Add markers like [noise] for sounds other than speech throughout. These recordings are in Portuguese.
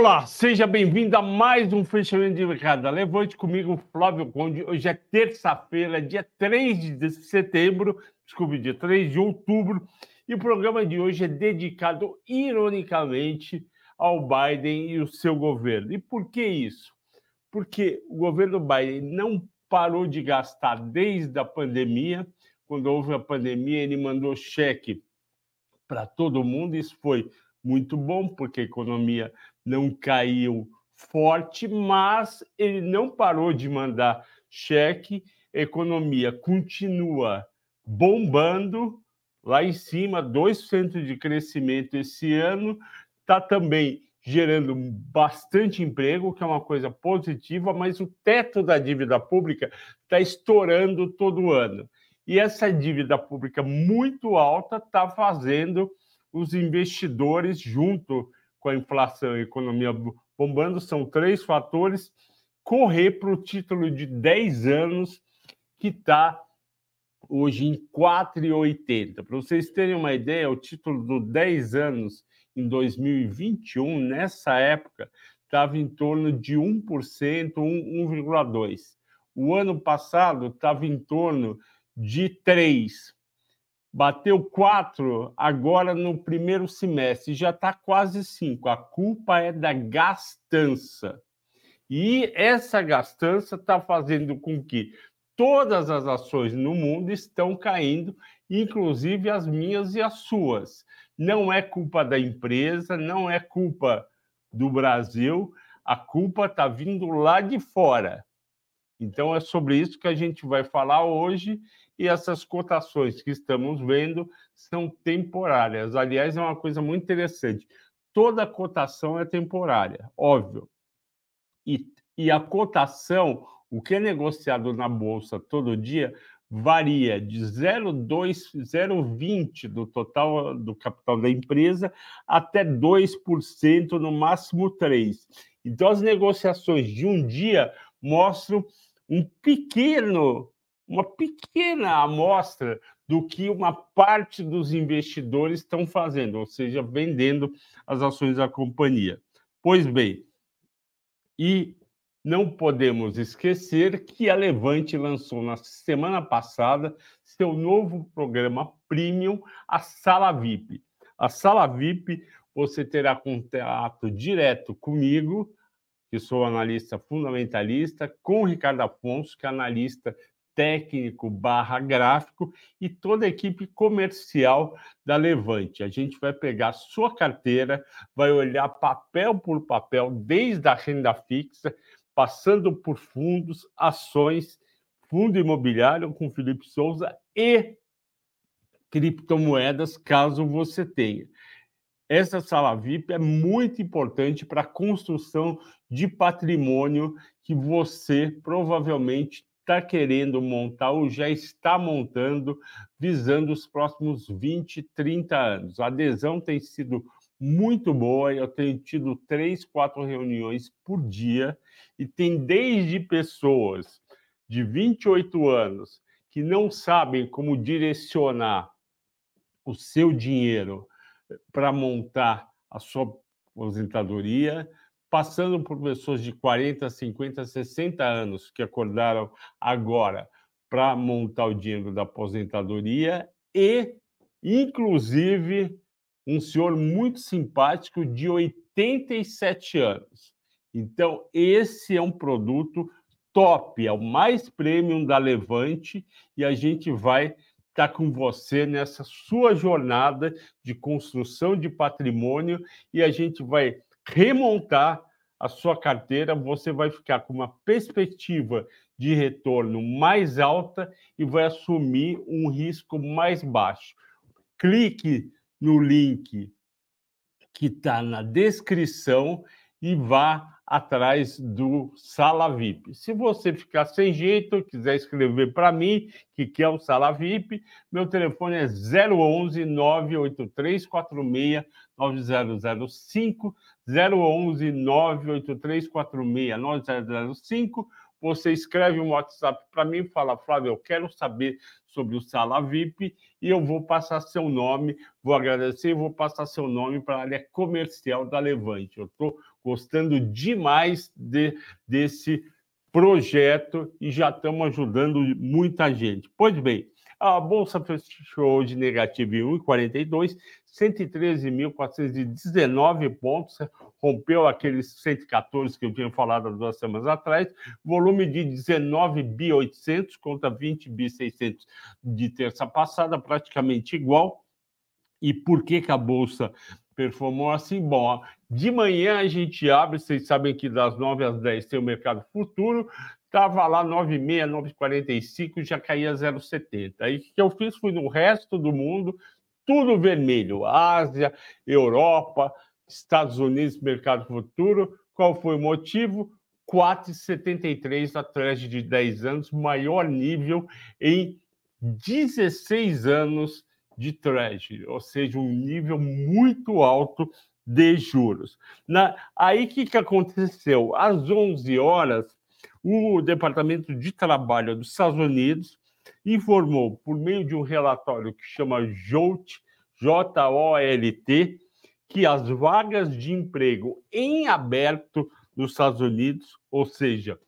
Olá, seja bem-vindo a mais um fechamento de mercado. Levante comigo, Flávio Conde. Hoje é terça-feira, dia 3 de setembro, desculpe, dia 3 de outubro, e o programa de hoje é dedicado, ironicamente, ao Biden e o seu governo. E por que isso? Porque o governo Biden não parou de gastar desde a pandemia. Quando houve a pandemia, ele mandou cheque para todo mundo. Isso foi muito bom, porque a economia não caiu forte, mas ele não parou de mandar cheque, economia continua bombando. Lá em cima, 2% de crescimento esse ano, está também gerando bastante emprego, que é uma coisa positiva, mas o teto da dívida pública está estourando todo ano. E essa dívida pública muito alta está fazendo os investidores, junto com a inflação e a economia bombando, são três fatores, correr para o título de 10 anos, que está hoje em 4,80. Para vocês terem uma ideia, o título do 10 anos em 2021, nessa época, estava em torno de 1%, 1,2%. O ano passado estava em torno de 3%. Bateu 4 agora no primeiro semestre, já está quase 5. A culpa é da gastança. E essa gastança está fazendo com que todas as ações no mundo estão caindo, inclusive as minhas e as suas. Não é culpa da empresa, não é culpa do Brasil, a culpa está vindo lá de fora. Então é sobre isso que a gente vai falar hoje e essas cotações que estamos vendo são temporárias. Aliás, é uma coisa muito interessante. Toda cotação é temporária, óbvio. E, e a cotação, o que é negociado na bolsa todo dia, varia de 0,2, 0,20 do total do capital da empresa até 2%, no máximo 3%. Então, as negociações de um dia mostram um pequeno uma pequena amostra do que uma parte dos investidores estão fazendo, ou seja, vendendo as ações da companhia. Pois bem, e não podemos esquecer que a Levante lançou na semana passada seu novo programa premium, a Sala VIP. A Sala VIP você terá contato direto comigo, que sou analista fundamentalista, com o Ricardo Afonso, que é analista técnico barra gráfico e toda a equipe comercial da Levante. A gente vai pegar sua carteira, vai olhar papel por papel, desde a renda fixa, passando por fundos, ações, fundo imobiliário com Felipe Souza e criptomoedas, caso você tenha. Essa sala VIP é muito importante para a construção de patrimônio que você provavelmente está querendo montar ou já está montando, visando os próximos 20, 30 anos. A adesão tem sido muito boa, eu tenho tido três, quatro reuniões por dia, e tem desde pessoas de 28 anos que não sabem como direcionar o seu dinheiro para montar a sua aposentadoria, passando por pessoas de 40, 50, 60 anos que acordaram agora para montar o dinheiro da aposentadoria e, inclusive, um senhor muito simpático de 87 anos. Então, esse é um produto top, é o mais premium da Levante e a gente vai estar tá com você nessa sua jornada de construção de patrimônio e a gente vai remontar a sua carteira, você vai ficar com uma perspectiva de retorno mais alta e vai assumir um risco mais baixo. Clique no link que está na descrição e vá atrás do Sala VIP. Se você ficar sem jeito, quiser escrever para mim, que quer o Sala VIP, meu telefone é 011 983 46 9005, 011 983 46 9005. você escreve um WhatsApp para mim e fala, Flávio, eu quero saber sobre o Sala VIP e eu vou passar seu nome, vou agradecer e vou passar seu nome para a área comercial da Levante. Eu estou gostando demais de, desse projeto e já estamos ajudando muita gente. Pois bem, a Bolsa fechou hoje negativa em 1,42, 113.419 pontos, rompeu aqueles 114 que eu tinha falado há duas semanas atrás, volume de 19.800 contra 20.600 de terça passada, praticamente igual. E por que, que a Bolsa performou assim? Bom, de manhã a gente abre, vocês sabem que das 9 às 10 tem o mercado futuro, Estava lá 9,6, 9,45, já caía 0,70. Aí o que eu fiz? Fui no resto do mundo, tudo vermelho. Ásia, Europa, Estados Unidos, mercado futuro. Qual foi o motivo? 4,73 atrás de 10 anos, maior nível em 16 anos de Treasury, ou seja, um nível muito alto de juros. Na, aí o que, que aconteceu? Às 11 horas, o Departamento de Trabalho dos Estados Unidos informou, por meio de um relatório que chama JOLT, J-O-L-T, que as vagas de emprego em aberto nos Estados Unidos, ou seja,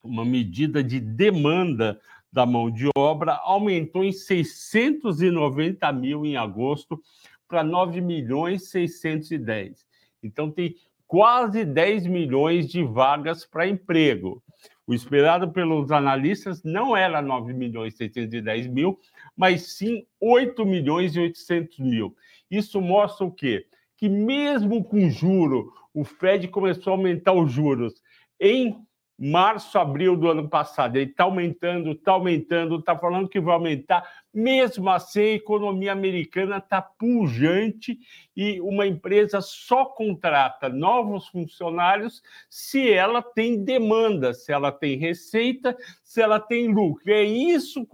uma medida de demanda da mão de obra, aumentou em 690 mil em agosto para 9 milhões 610. Então, tem quase 10 milhões de vagas para emprego. O esperado pelos analistas não era 9 milhões e 610 mil, mas sim 8 milhões e 800 mil. Isso mostra o quê? Que mesmo com juro, o Fed começou a aumentar os juros em março, abril do ano passado. Ele está aumentando, está aumentando, está falando que vai aumentar. Mesmo assim, a economia americana está pujante e uma empresa só contrata novos funcionários se ela tem demanda, se ela tem receita, se ela tem lucro. É isso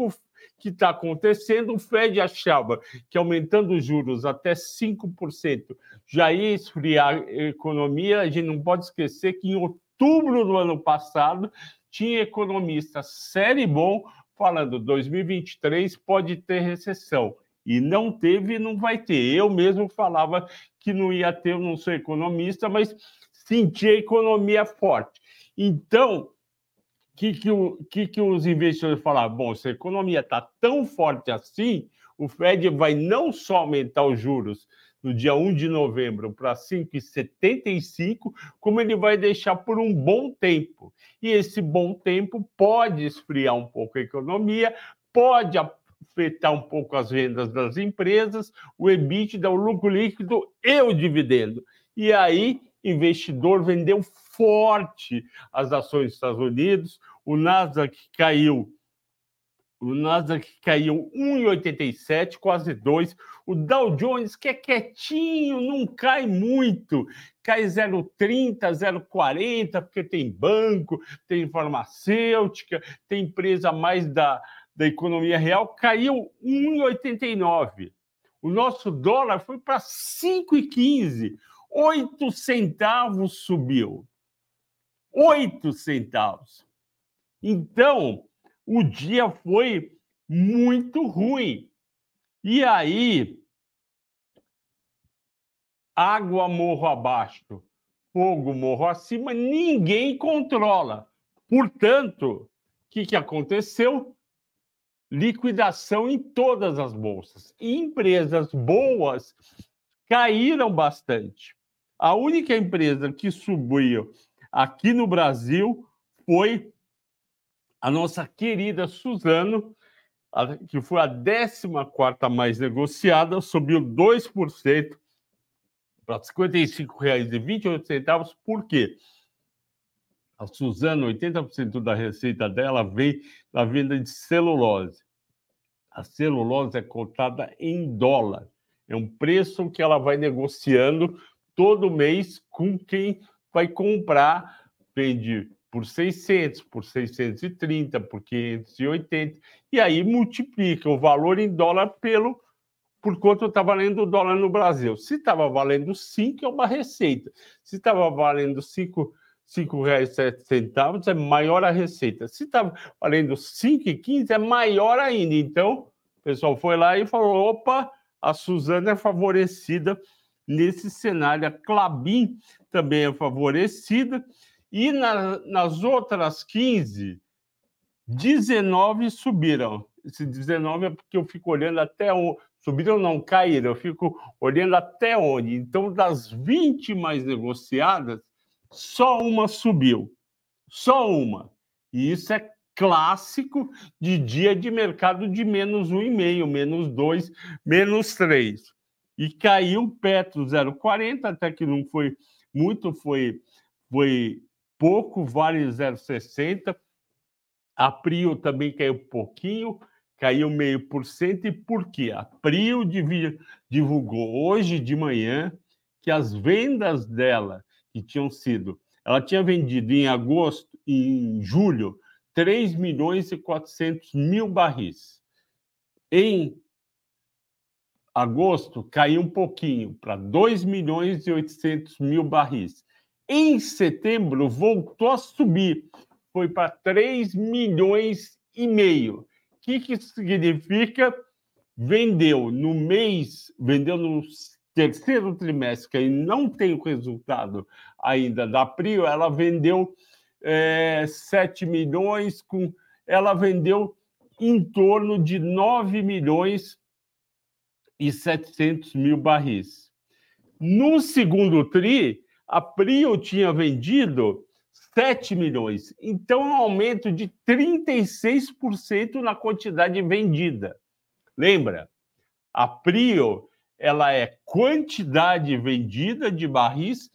que está acontecendo. O Fed achava que aumentando os juros até 5% já ia esfriar a economia. A gente não pode esquecer que em outubro do ano passado, tinha economista série bom falando 2023 pode ter recessão. E não teve e não vai ter. Eu mesmo falava que não ia ter, eu não sou economista, mas senti a economia forte. Então, o que, que, que, que os investidores falaram? Bom, se a economia está tão forte assim, o Fed vai não só aumentar os juros no dia 1 de novembro para 5,75, como ele vai deixar por um bom tempo. E esse bom tempo pode esfriar um pouco a economia, pode afetar um pouco as vendas das empresas, o EBITDA, o lucro líquido e o dividendo. E aí, investidor vendeu forte as ações dos Estados Unidos, o Nasdaq caiu o Nasdaq caiu 1,87, quase 2. O Dow Jones, que é quietinho, não cai muito, cai 0,30, 0,40, porque tem banco, tem farmacêutica, tem empresa mais da, da economia real, caiu 1,89. O nosso dólar foi para 5,15. 8 centavos subiu. 8 centavos. Então, o dia foi muito ruim. E aí, água morro abaixo, fogo morro acima, ninguém controla. Portanto, o que, que aconteceu? Liquidação em todas as bolsas. empresas boas caíram bastante. A única empresa que subiu aqui no Brasil foi a nossa querida Suzano, que foi a 14 mais negociada, subiu 2% para R$ 55,28. Por quê? A Suzano, 80% da receita dela vem da venda de celulose. A celulose é cotada em dólar. É um preço que ela vai negociando todo mês com quem vai comprar. Vende por 600, por 630, por 580, e aí multiplica o valor em dólar pelo por quanto está valendo o dólar no Brasil. Se estava valendo 5, é uma receita. Se estava valendo 5, R$ 5,07 é maior a receita. Se está valendo R$ 5,15 é maior ainda. Então, o pessoal foi lá e falou: opa, a Suzana é favorecida nesse cenário. A Clabin também é favorecida. E na, nas outras 15, 19 subiram. Esse 19 é porque eu fico olhando até onde. Subiram não, caíram. Eu fico olhando até onde. Então, das 20 mais negociadas, só uma subiu. Só uma. E isso é clássico de dia de mercado de menos 1,5, menos 2, menos 3. E caiu o Petro 0,40, até que não foi muito, foi, foi pouco, Vale 0,60. A Prio também caiu pouquinho, caiu meio por cento. E por quê? A Prio divulgou hoje de manhã que as vendas dela que tinham sido. Ela tinha vendido em agosto, em julho, 3 milhões e 400 mil barris. Em agosto, caiu um pouquinho para 2 milhões e 800 mil barris. Em setembro, voltou a subir, foi para 3 milhões e meio. O que, que significa? Vendeu no mês, vendeu no terceiro trimestre, que não tem o resultado ainda da Prio, ela vendeu é, 7 milhões, com, ela vendeu em torno de 9 milhões e 700 mil barris. No segundo TRI, a Prio tinha vendido 7 milhões. Então, um aumento de 36% na quantidade vendida. Lembra? A Prio ela é quantidade vendida de barris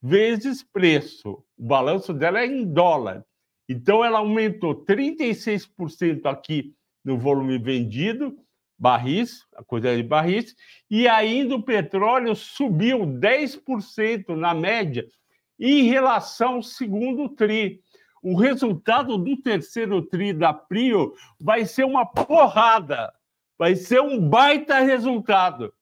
vezes preço. O balanço dela é em dólar. Então, ela aumentou 36% aqui no volume vendido, barris, a quantidade de barris, e ainda o petróleo subiu 10% na média em relação ao segundo TRI. O resultado do terceiro TRI da Prio vai ser uma porrada, vai ser um baita resultado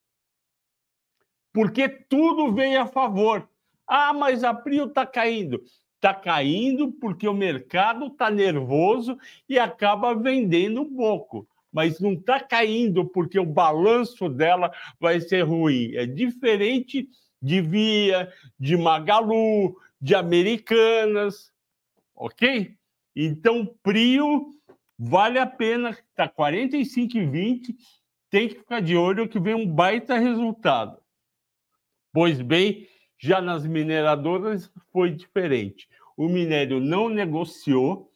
porque tudo veio a favor. Ah, mas a Prio está caindo. Está caindo porque o mercado está nervoso e acaba vendendo pouco. Mas não está caindo porque o balanço dela vai ser ruim. É diferente de Via, de Magalu, de Americanas, ok? Então, Prio vale a pena, está 45,20, tem que ficar de olho que vem um baita resultado. Pois bem, já nas mineradoras foi diferente. O minério não negociou,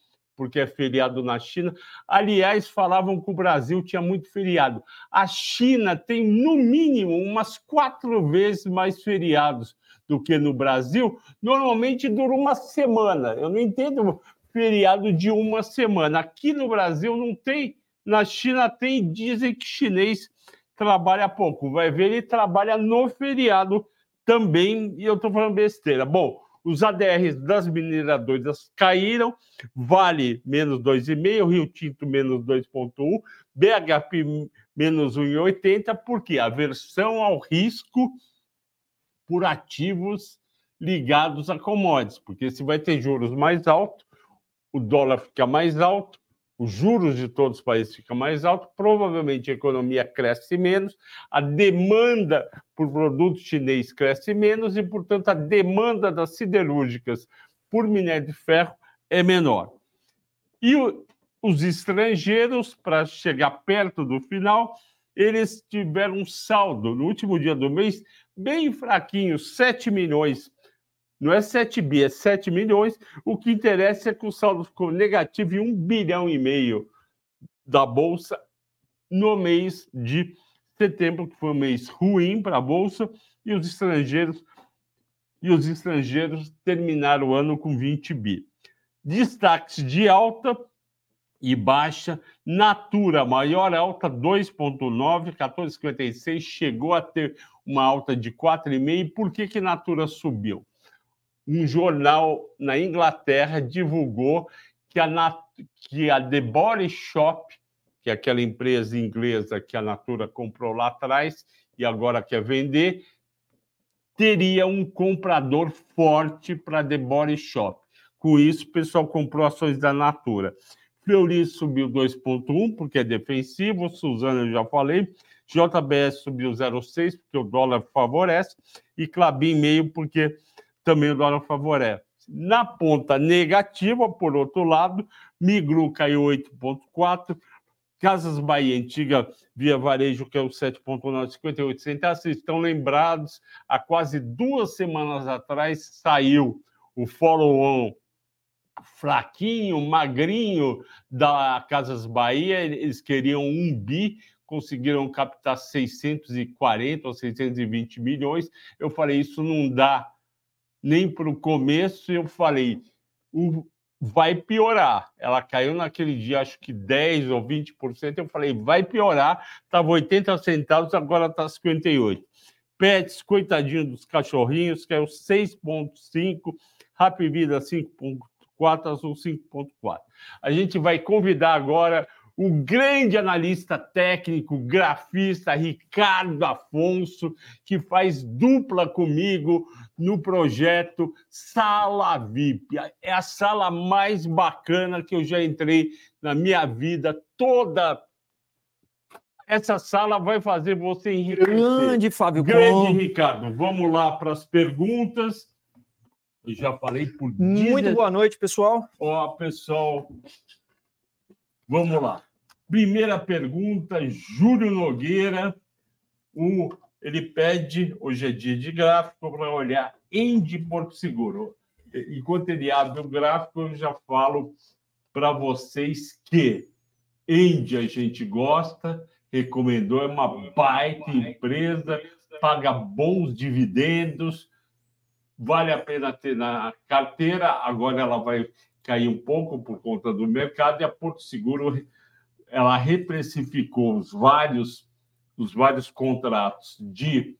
porque é feriado na China. Aliás, falavam que o Brasil tinha muito feriado. A China tem, no mínimo, umas quatro vezes mais feriados do que no Brasil. Normalmente dura uma semana. Eu não entendo feriado de uma semana. Aqui no Brasil não tem, na China tem, dizem que chinês trabalha pouco. Vai ver, ele trabalha no feriado também, e eu estou falando besteira. Bom, os ADRs das mineradoras caíram, Vale menos 2,5, Rio Tinto menos 2,1, BHP menos 1,80, porque aversão ao risco por ativos ligados a commodities, porque se vai ter juros mais altos, o dólar fica mais alto, os juros de todos os países ficam mais altos, provavelmente a economia cresce menos, a demanda por produto chinês cresce menos e, portanto, a demanda das siderúrgicas por minério de ferro é menor. E o, os estrangeiros, para chegar perto do final, eles tiveram um saldo no último dia do mês bem fraquinho, 7 milhões não é 7 bi, é 7 milhões. O que interessa é que o saldo ficou negativo em 1 bilhão e meio da Bolsa no mês de setembro, que foi um mês ruim para a Bolsa, e os estrangeiros e os estrangeiros terminaram o ano com 20 bi. Destaques de alta e baixa, Natura, maior alta 2,9, 14,56, chegou a ter uma alta de 4,5. Por que, que Natura subiu? Um jornal na Inglaterra divulgou que a, que a The Body Shop, que é aquela empresa inglesa que a Natura comprou lá atrás e agora quer vender, teria um comprador forte para The Body Shop. Com isso, o pessoal comprou ações da Natura. Fleury subiu 2,1, porque é defensivo. Suzana, eu já falei. JBS subiu 0,6, porque o dólar favorece. E Clabin meio, porque também o dólar favorece. Na ponta negativa, por outro lado, Migru caiu 8,4%. Casas Bahia, antiga Via Varejo, que é o 7,9, 58 centavos. Vocês estão lembrados, há quase duas semanas atrás saiu o follow-on fraquinho, magrinho da Casas Bahia. Eles queriam um bi, conseguiram captar 640 ou 620 milhões. Eu falei, isso não dá nem para o começo. Eu falei, o vai piorar. Ela caiu naquele dia, acho que 10 ou 20%. Eu falei, vai piorar. Estava 80 centavos, agora está 58. Pets, coitadinho dos cachorrinhos, caiu 6,5. Rap Vida 5,4, Azul 5,4. A gente vai convidar agora o grande analista técnico, grafista Ricardo Afonso, que faz dupla comigo no projeto Sala VIP. É a sala mais bacana que eu já entrei na minha vida toda. Essa sala vai fazer você enriquecer. Grande Fábio Grande Ricardo. Vamos lá para as perguntas. Eu já falei por Muito boa noite, pessoal. Ó, pessoal. Vamos lá. Primeira pergunta, Júlio Nogueira. O, ele pede, hoje é dia de gráfico, para olhar Endi Porto Seguro. Enquanto ele abre o gráfico, eu já falo para vocês que Endi a gente gosta, recomendou, é uma baita empresa, paga bons dividendos, vale a pena ter na carteira, agora ela vai cair um pouco por conta do mercado, e a Porto Seguro ela reprecificou os vários, os vários contratos de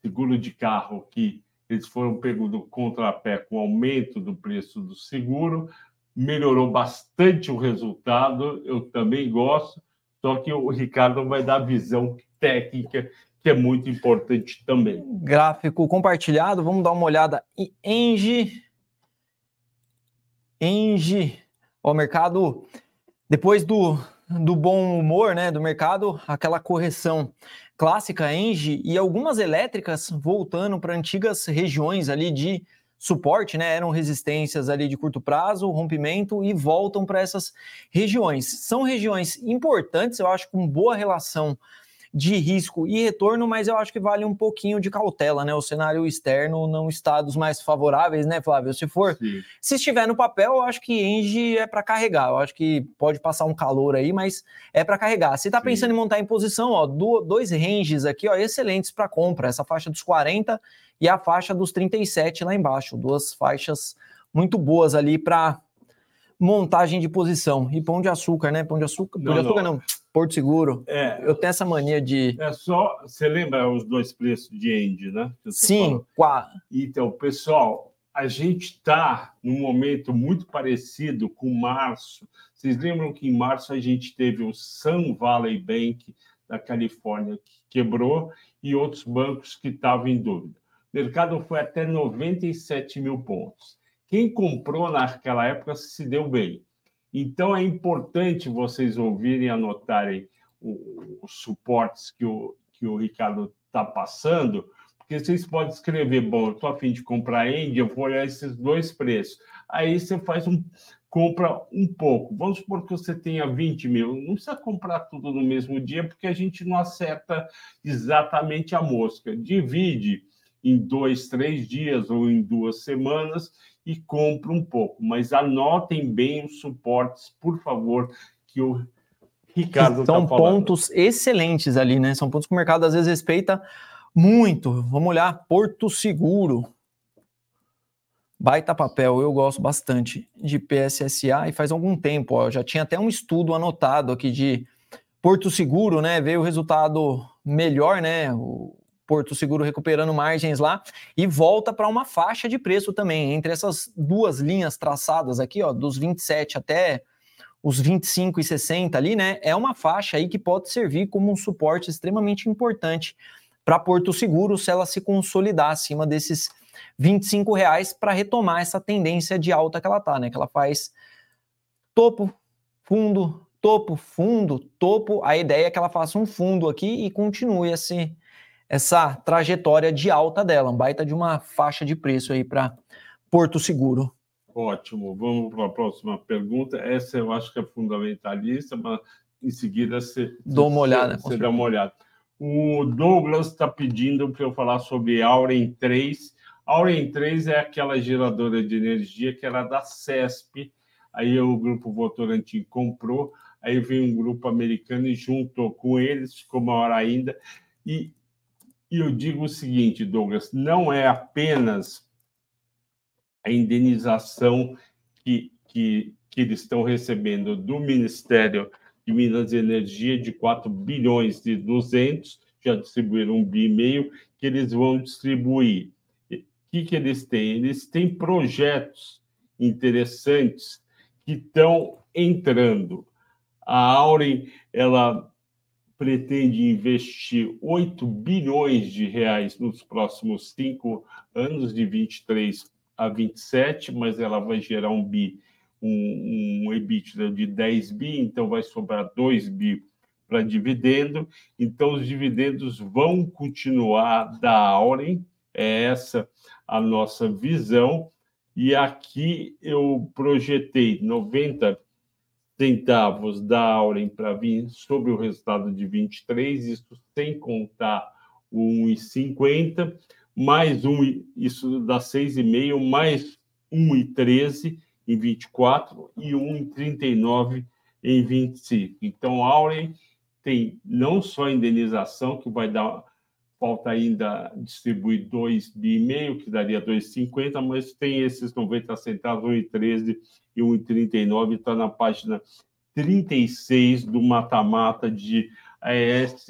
seguro de carro que eles foram pegos do contrapé com o aumento do preço do seguro, melhorou bastante o resultado, eu também gosto, só que o Ricardo vai dar visão técnica, que é muito importante também. Gráfico compartilhado, vamos dar uma olhada em Engie. Engie, o mercado, depois do do bom humor né, do mercado, aquela correção clássica Engie e algumas elétricas voltando para antigas regiões ali de suporte, né? Eram resistências ali de curto prazo, rompimento e voltam para essas regiões. São regiões importantes, eu acho, com boa relação de risco e retorno, mas eu acho que vale um pouquinho de cautela, né? O cenário externo não está dos mais favoráveis, né, Flávio? Se for, Sim. se estiver no papel, eu acho que Engie é para carregar. Eu acho que pode passar um calor aí, mas é para carregar. Se está pensando em montar em posição, ó, do, dois ranges aqui, ó, excelentes para compra. Essa faixa dos 40 e a faixa dos 37 lá embaixo. Duas faixas muito boas ali para montagem de posição. E pão de açúcar, né? Pão de açúcar, pão não, de açúcar não. não. Porto Seguro. É, eu tenho essa mania de. É só. Você lembra os dois preços de End, né? Sim, qual? Então, pessoal, a gente está num momento muito parecido com março. Vocês lembram que em março a gente teve o Sun Valley Bank da Califórnia que quebrou e outros bancos que estavam em dúvida. O mercado foi até 97 mil pontos. Quem comprou naquela época se deu bem. Então, é importante vocês ouvirem e anotarem os suportes que o, que o Ricardo está passando, porque vocês podem escrever, bom, estou a fim de comprar Índia, eu vou olhar esses dois preços. Aí você faz um, compra um pouco. Vamos supor que você tenha 20 mil. Não precisa comprar tudo no mesmo dia, porque a gente não acerta exatamente a mosca. Divide em dois, três dias ou em duas semanas e compra um pouco. Mas anotem bem os suportes, por favor, que o Ricardo São tá pontos excelentes ali, né? São pontos que o mercado às vezes respeita muito. Vamos olhar Porto Seguro. Baita papel, eu gosto bastante de PSSA e faz algum tempo, ó, já tinha até um estudo anotado aqui de Porto Seguro, né? Veio o resultado melhor, né? O, Porto Seguro recuperando margens lá e volta para uma faixa de preço também, entre essas duas linhas traçadas aqui, ó, dos 27 até os 25 e 60 ali, né? É uma faixa aí que pode servir como um suporte extremamente importante para Porto Seguro se ela se consolidar acima desses 25 reais para retomar essa tendência de alta que ela está, né? Que ela faz topo, fundo, topo, fundo, topo. A ideia é que ela faça um fundo aqui e continue esse, essa trajetória de alta dela, um baita de uma faixa de preço aí para Porto Seguro. Ótimo, vamos para a próxima pergunta. Essa eu acho que é fundamentalista, mas em seguida você, Dou uma olhada, você, você dá uma olhada. O Douglas está pedindo para eu falar sobre Auren 3. Auren 3 é aquela geradora de energia que era da CESP, aí o grupo Votorantim comprou, aí veio um grupo americano e juntou com eles, ficou maior ainda. E, e eu digo o seguinte, Douglas, não é apenas a indenização que, que, que eles estão recebendo do Ministério de Minas e Energia de 4 bilhões e 200, já distribuíram um bi e meio, que eles vão distribuir. O que, que eles têm? Eles têm projetos interessantes que estão entrando. A Auren, ela pretende investir 8 bilhões de reais nos próximos cinco anos, de 23 a 27, mas ela vai gerar um bi um, um EBITDA de 10 bi, então vai sobrar 2 bi para dividendo. Então, os dividendos vão continuar da Auren, é essa a nossa visão. E aqui eu projetei 90 centavos da Auren para vir sobre o resultado de 23, isso sem contar o 1,50, mais um, isso dá 6,5, mais 1,13 em 24 e 1 em 39 em 25. Então, Auren tem não só a indenização, que vai dar, falta ainda distribuir 2,5 bi, que daria 2,50, mas tem esses 90 centavos, 1,13 e 1,39, está na página 36 do mata-mata de AES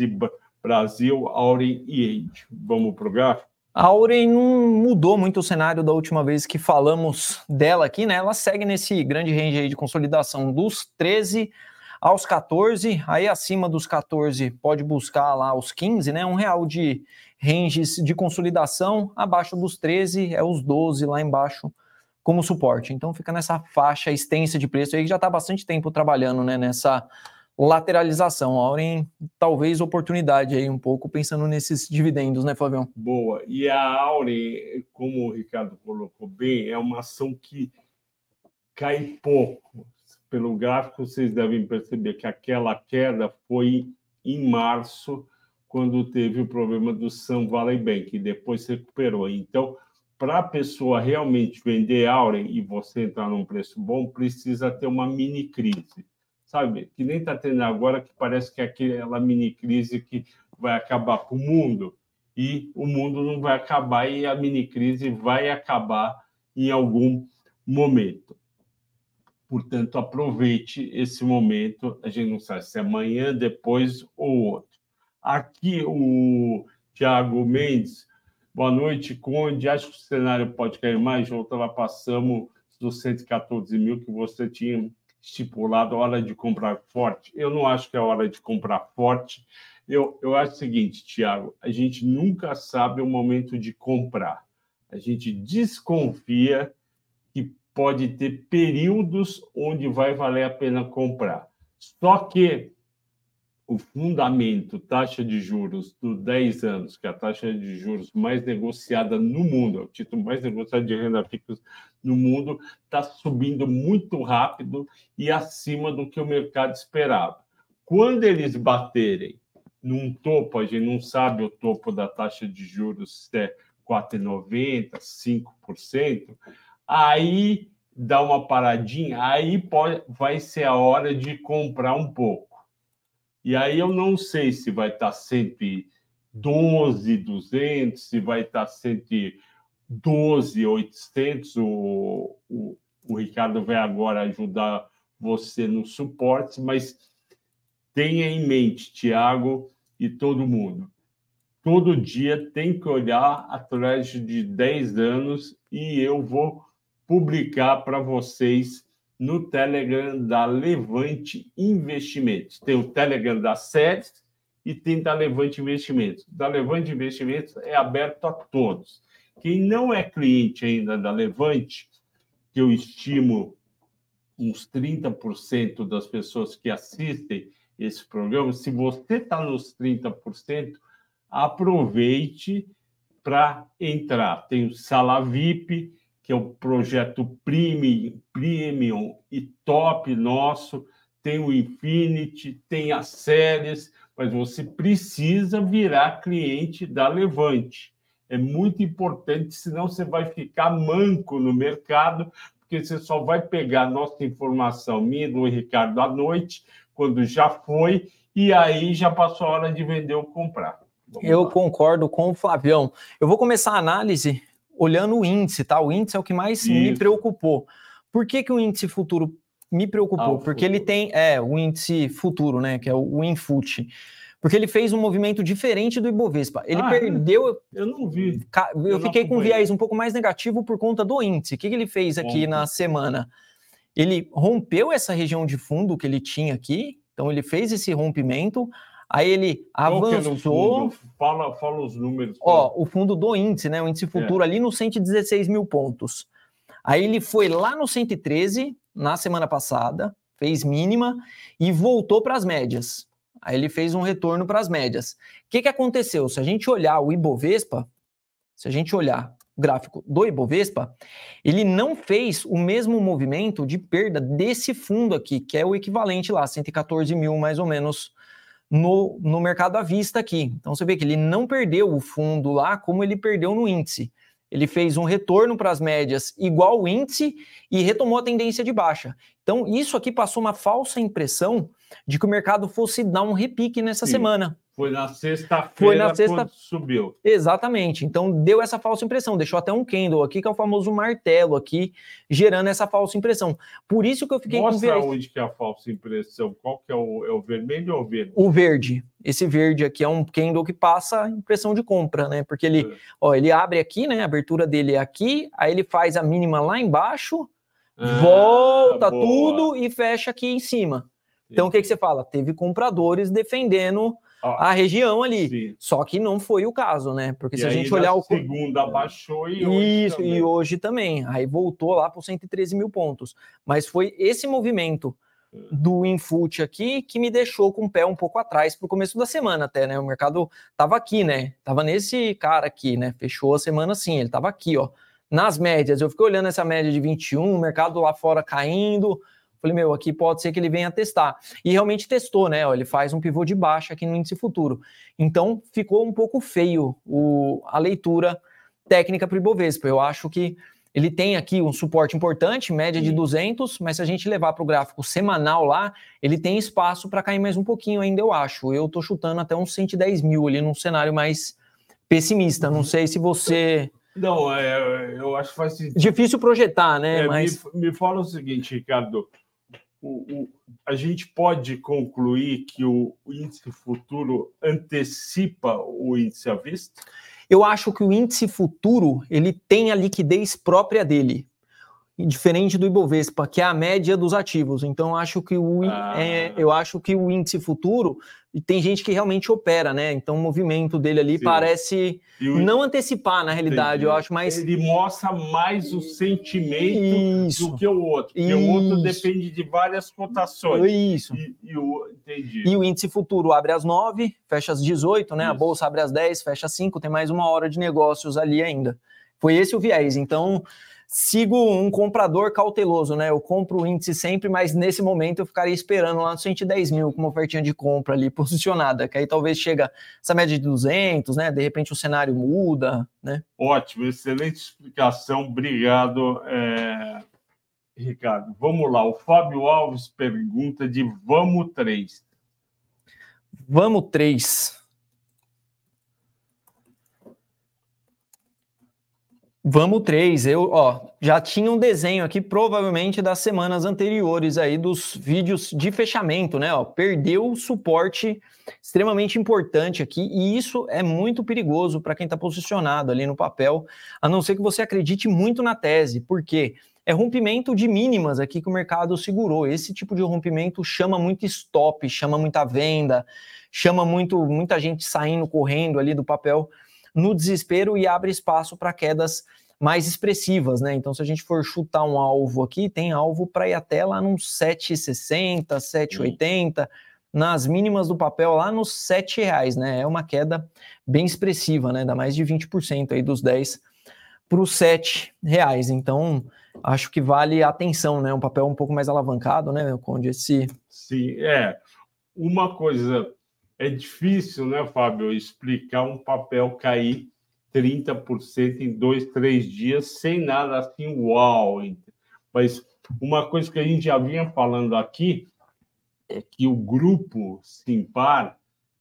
Brasil, Auren e Age. Vamos para o gráfico? A Auren não mudou muito o cenário da última vez que falamos dela aqui, né? Ela segue nesse grande range aí de consolidação dos 13 aos 14, aí acima dos 14 pode buscar lá os 15, né? Um real de ranges de consolidação, abaixo dos 13 é os 12 lá embaixo como suporte. Então fica nessa faixa extensa de preço aí que já está bastante tempo trabalhando, né? Nessa lateralização. Auren, talvez oportunidade aí um pouco, pensando nesses dividendos, né, Flavião? Boa. E a Auren, como o Ricardo colocou bem, é uma ação que cai pouco. Pelo gráfico, vocês devem perceber que aquela queda foi em março, quando teve o problema do Sun Valley Bank, e depois se recuperou. Então, para a pessoa realmente vender Auren e você entrar num preço bom, precisa ter uma mini crise sabe? Que nem está tendo agora, que parece que é aquela mini crise que vai acabar com o mundo e o mundo não vai acabar e a mini crise vai acabar em algum momento. Portanto, aproveite esse momento. A gente não sabe se é amanhã, depois ou outro. Aqui o Tiago Mendes. Boa noite, Conde. Acho que o cenário pode cair mais. Outra lá passamos dos 114 mil que você tinha estipulado hora de comprar forte. Eu não acho que é hora de comprar forte. Eu, eu acho o seguinte, Tiago, a gente nunca sabe o momento de comprar. A gente desconfia pode ter períodos onde vai valer a pena comprar. Só que o fundamento, taxa de juros do 10 anos, que é a taxa de juros mais negociada no mundo, é o título mais negociado de renda fixa no mundo, está subindo muito rápido e acima do que o mercado esperava. Quando eles baterem num topo, a gente não sabe o topo da taxa de juros se é 4,90%, 5%, aí dá uma paradinha, aí pode, vai ser a hora de comprar um pouco. E aí eu não sei se vai estar 112, 200, se vai estar 112, 800. O, o, o Ricardo vai agora ajudar você no suporte, mas tenha em mente, Tiago e todo mundo, todo dia tem que olhar atrás de 10 anos e eu vou publicar para vocês no Telegram da Levante Investimentos. Tem o Telegram da SEDES e tem da Levante Investimentos. Da Levante Investimentos é aberto a todos. Quem não é cliente ainda da Levante, que eu estimo uns 30% das pessoas que assistem esse programa, se você está nos 30%, aproveite para entrar. Tem o Sala VIP, que é o projeto premium, premium e top nosso, tem o Infinity, tem as séries, mas você precisa virar cliente da Levante. É muito importante, senão você vai ficar manco no mercado, porque você só vai pegar nossa informação, minha do Ricardo, à noite, quando já foi, e aí já passou a hora de vender ou comprar. Vamos Eu lá. concordo com o Flavião. Eu vou começar a análise olhando o índice, tá? O índice é o que mais Isso. me preocupou. Por que, que o índice futuro me preocupou? Ah, Porque futuro. ele tem, é, o índice futuro, né? Que é o, o Infut. Porque ele fez um movimento diferente do Ibovespa. Ele ah, perdeu. Eu não vi. Eu, eu fiquei com viés um pouco mais negativo por conta do índice. O que, que ele fez aqui Bom, na semana? Ele rompeu essa região de fundo que ele tinha aqui. Então ele fez esse rompimento. Aí ele é avançou. É fala, fala os números. Ó, o fundo do índice, né? O índice futuro é. ali no 116 mil pontos. Aí ele foi lá no 113 na semana passada, fez mínima e voltou para as médias. Aí ele fez um retorno para as médias. O que, que aconteceu? Se a gente olhar o Ibovespa, se a gente olhar o gráfico do Ibovespa, ele não fez o mesmo movimento de perda desse fundo aqui, que é o equivalente lá, 114 mil mais ou menos no, no mercado à vista aqui. Então você vê que ele não perdeu o fundo lá como ele perdeu no índice. Ele fez um retorno para as médias igual o índice e retomou a tendência de baixa. Então, isso aqui passou uma falsa impressão de que o mercado fosse dar um repique nessa Sim. semana. Foi na sexta-feira Foi na sexta... subiu. Exatamente. Então deu essa falsa impressão. Deixou até um candle aqui, que é o famoso martelo aqui, gerando essa falsa impressão. Por isso que eu fiquei Mostra com... onde que é a falsa impressão. Qual que é o, é o vermelho ou o verde? O verde. Esse verde aqui é um candle que passa impressão de compra, né? Porque ele, é. ó, ele abre aqui, né? A abertura dele é aqui, aí ele faz a mínima lá embaixo, ah, volta boa. tudo e fecha aqui em cima. Então, o que, que você fala? Teve compradores defendendo a região ali. Sim. Só que não foi o caso, né? Porque e se a gente olhar o. Segunda baixou e hoje. Isso, também. e hoje também. Aí voltou lá para os 113 mil pontos. Mas foi esse movimento é. do Infut aqui que me deixou com o pé um pouco atrás para o começo da semana até, né? O mercado tava aqui, né? Tava nesse cara aqui, né? Fechou a semana assim, ele tava aqui, ó. Nas médias, eu fiquei olhando essa média de 21, o mercado lá fora caindo, Falei, meu, aqui pode ser que ele venha testar. E realmente testou, né? Ele faz um pivô de baixa aqui no índice futuro. Então ficou um pouco feio o, a leitura técnica para o Ibovespa. Eu acho que ele tem aqui um suporte importante, média de 200, mas se a gente levar para o gráfico semanal lá, ele tem espaço para cair mais um pouquinho ainda, eu acho. Eu estou chutando até uns 110 mil ali num cenário mais pessimista. Não sei se você. Não, é, eu acho que faz sentido. Difícil projetar, né? É, mas... me, me fala o seguinte, Ricardo o, o, a gente pode concluir que o, índice futuro antecipa o índice à vista? Eu acho que o índice futuro ele tem a liquidez própria dele diferente do Ibovespa, que é a média dos ativos. Então, acho que o, ah. é, eu acho que o índice futuro tem gente que realmente opera, né? Então, o movimento dele ali Sim. parece o... não antecipar, na realidade. Entendi. Eu acho mais. Ele mostra mais o sentimento Isso. do que o outro. Porque Isso. o outro depende de várias cotações. Isso. E, e, o... Entendi. e o índice futuro abre às 9, fecha às 18, né? Isso. A bolsa abre às 10, fecha às 5, tem mais uma hora de negócios ali ainda. Foi esse o viés. Então, sigo um comprador cauteloso, né? Eu compro o índice sempre, mas nesse momento eu ficaria esperando lá no 110 mil com uma ofertinha de compra ali [laughs] posicionada, que aí talvez chega essa média de 200, né? De repente o cenário muda, né? Ótimo, excelente explicação, obrigado, é... Ricardo. Vamos lá, o Fábio Alves pergunta de Vamos 3. Vamos 3. Vamos três. Eu, ó, já tinha um desenho aqui, provavelmente das semanas anteriores aí dos vídeos de fechamento, né? Ó, perdeu suporte extremamente importante aqui e isso é muito perigoso para quem está posicionado ali no papel, a não ser que você acredite muito na tese. Por quê? é rompimento de mínimas aqui que o mercado segurou. Esse tipo de rompimento chama muito stop, chama muita venda, chama muito muita gente saindo correndo ali do papel no desespero e abre espaço para quedas mais expressivas, né? Então, se a gente for chutar um alvo aqui, tem alvo para ir até lá nos 7,60, 7,80, nas mínimas do papel lá nos 7 reais, né? É uma queda bem expressiva, né? Dá mais de 20% aí dos 10 para os 7 reais. Então, acho que vale a atenção, né? Um papel um pouco mais alavancado, né, Conde? Esse... Sim, é. Uma coisa, é difícil, né, Fábio, explicar um papel cair 30% em dois, três dias, sem nada assim, uau. Mas uma coisa que a gente já vinha falando aqui é que o grupo Simpar,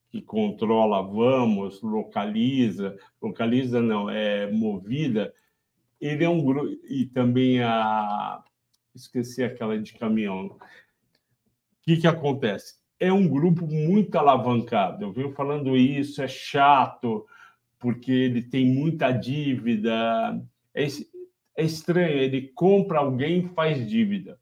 que controla Vamos, localiza, localiza não, é movida, ele é um grupo, e também a. Esqueci aquela de caminhão. O que, que acontece? É um grupo muito alavancado. Eu venho falando isso, é chato, porque ele tem muita dívida. É, é estranho, ele compra alguém e faz dívida.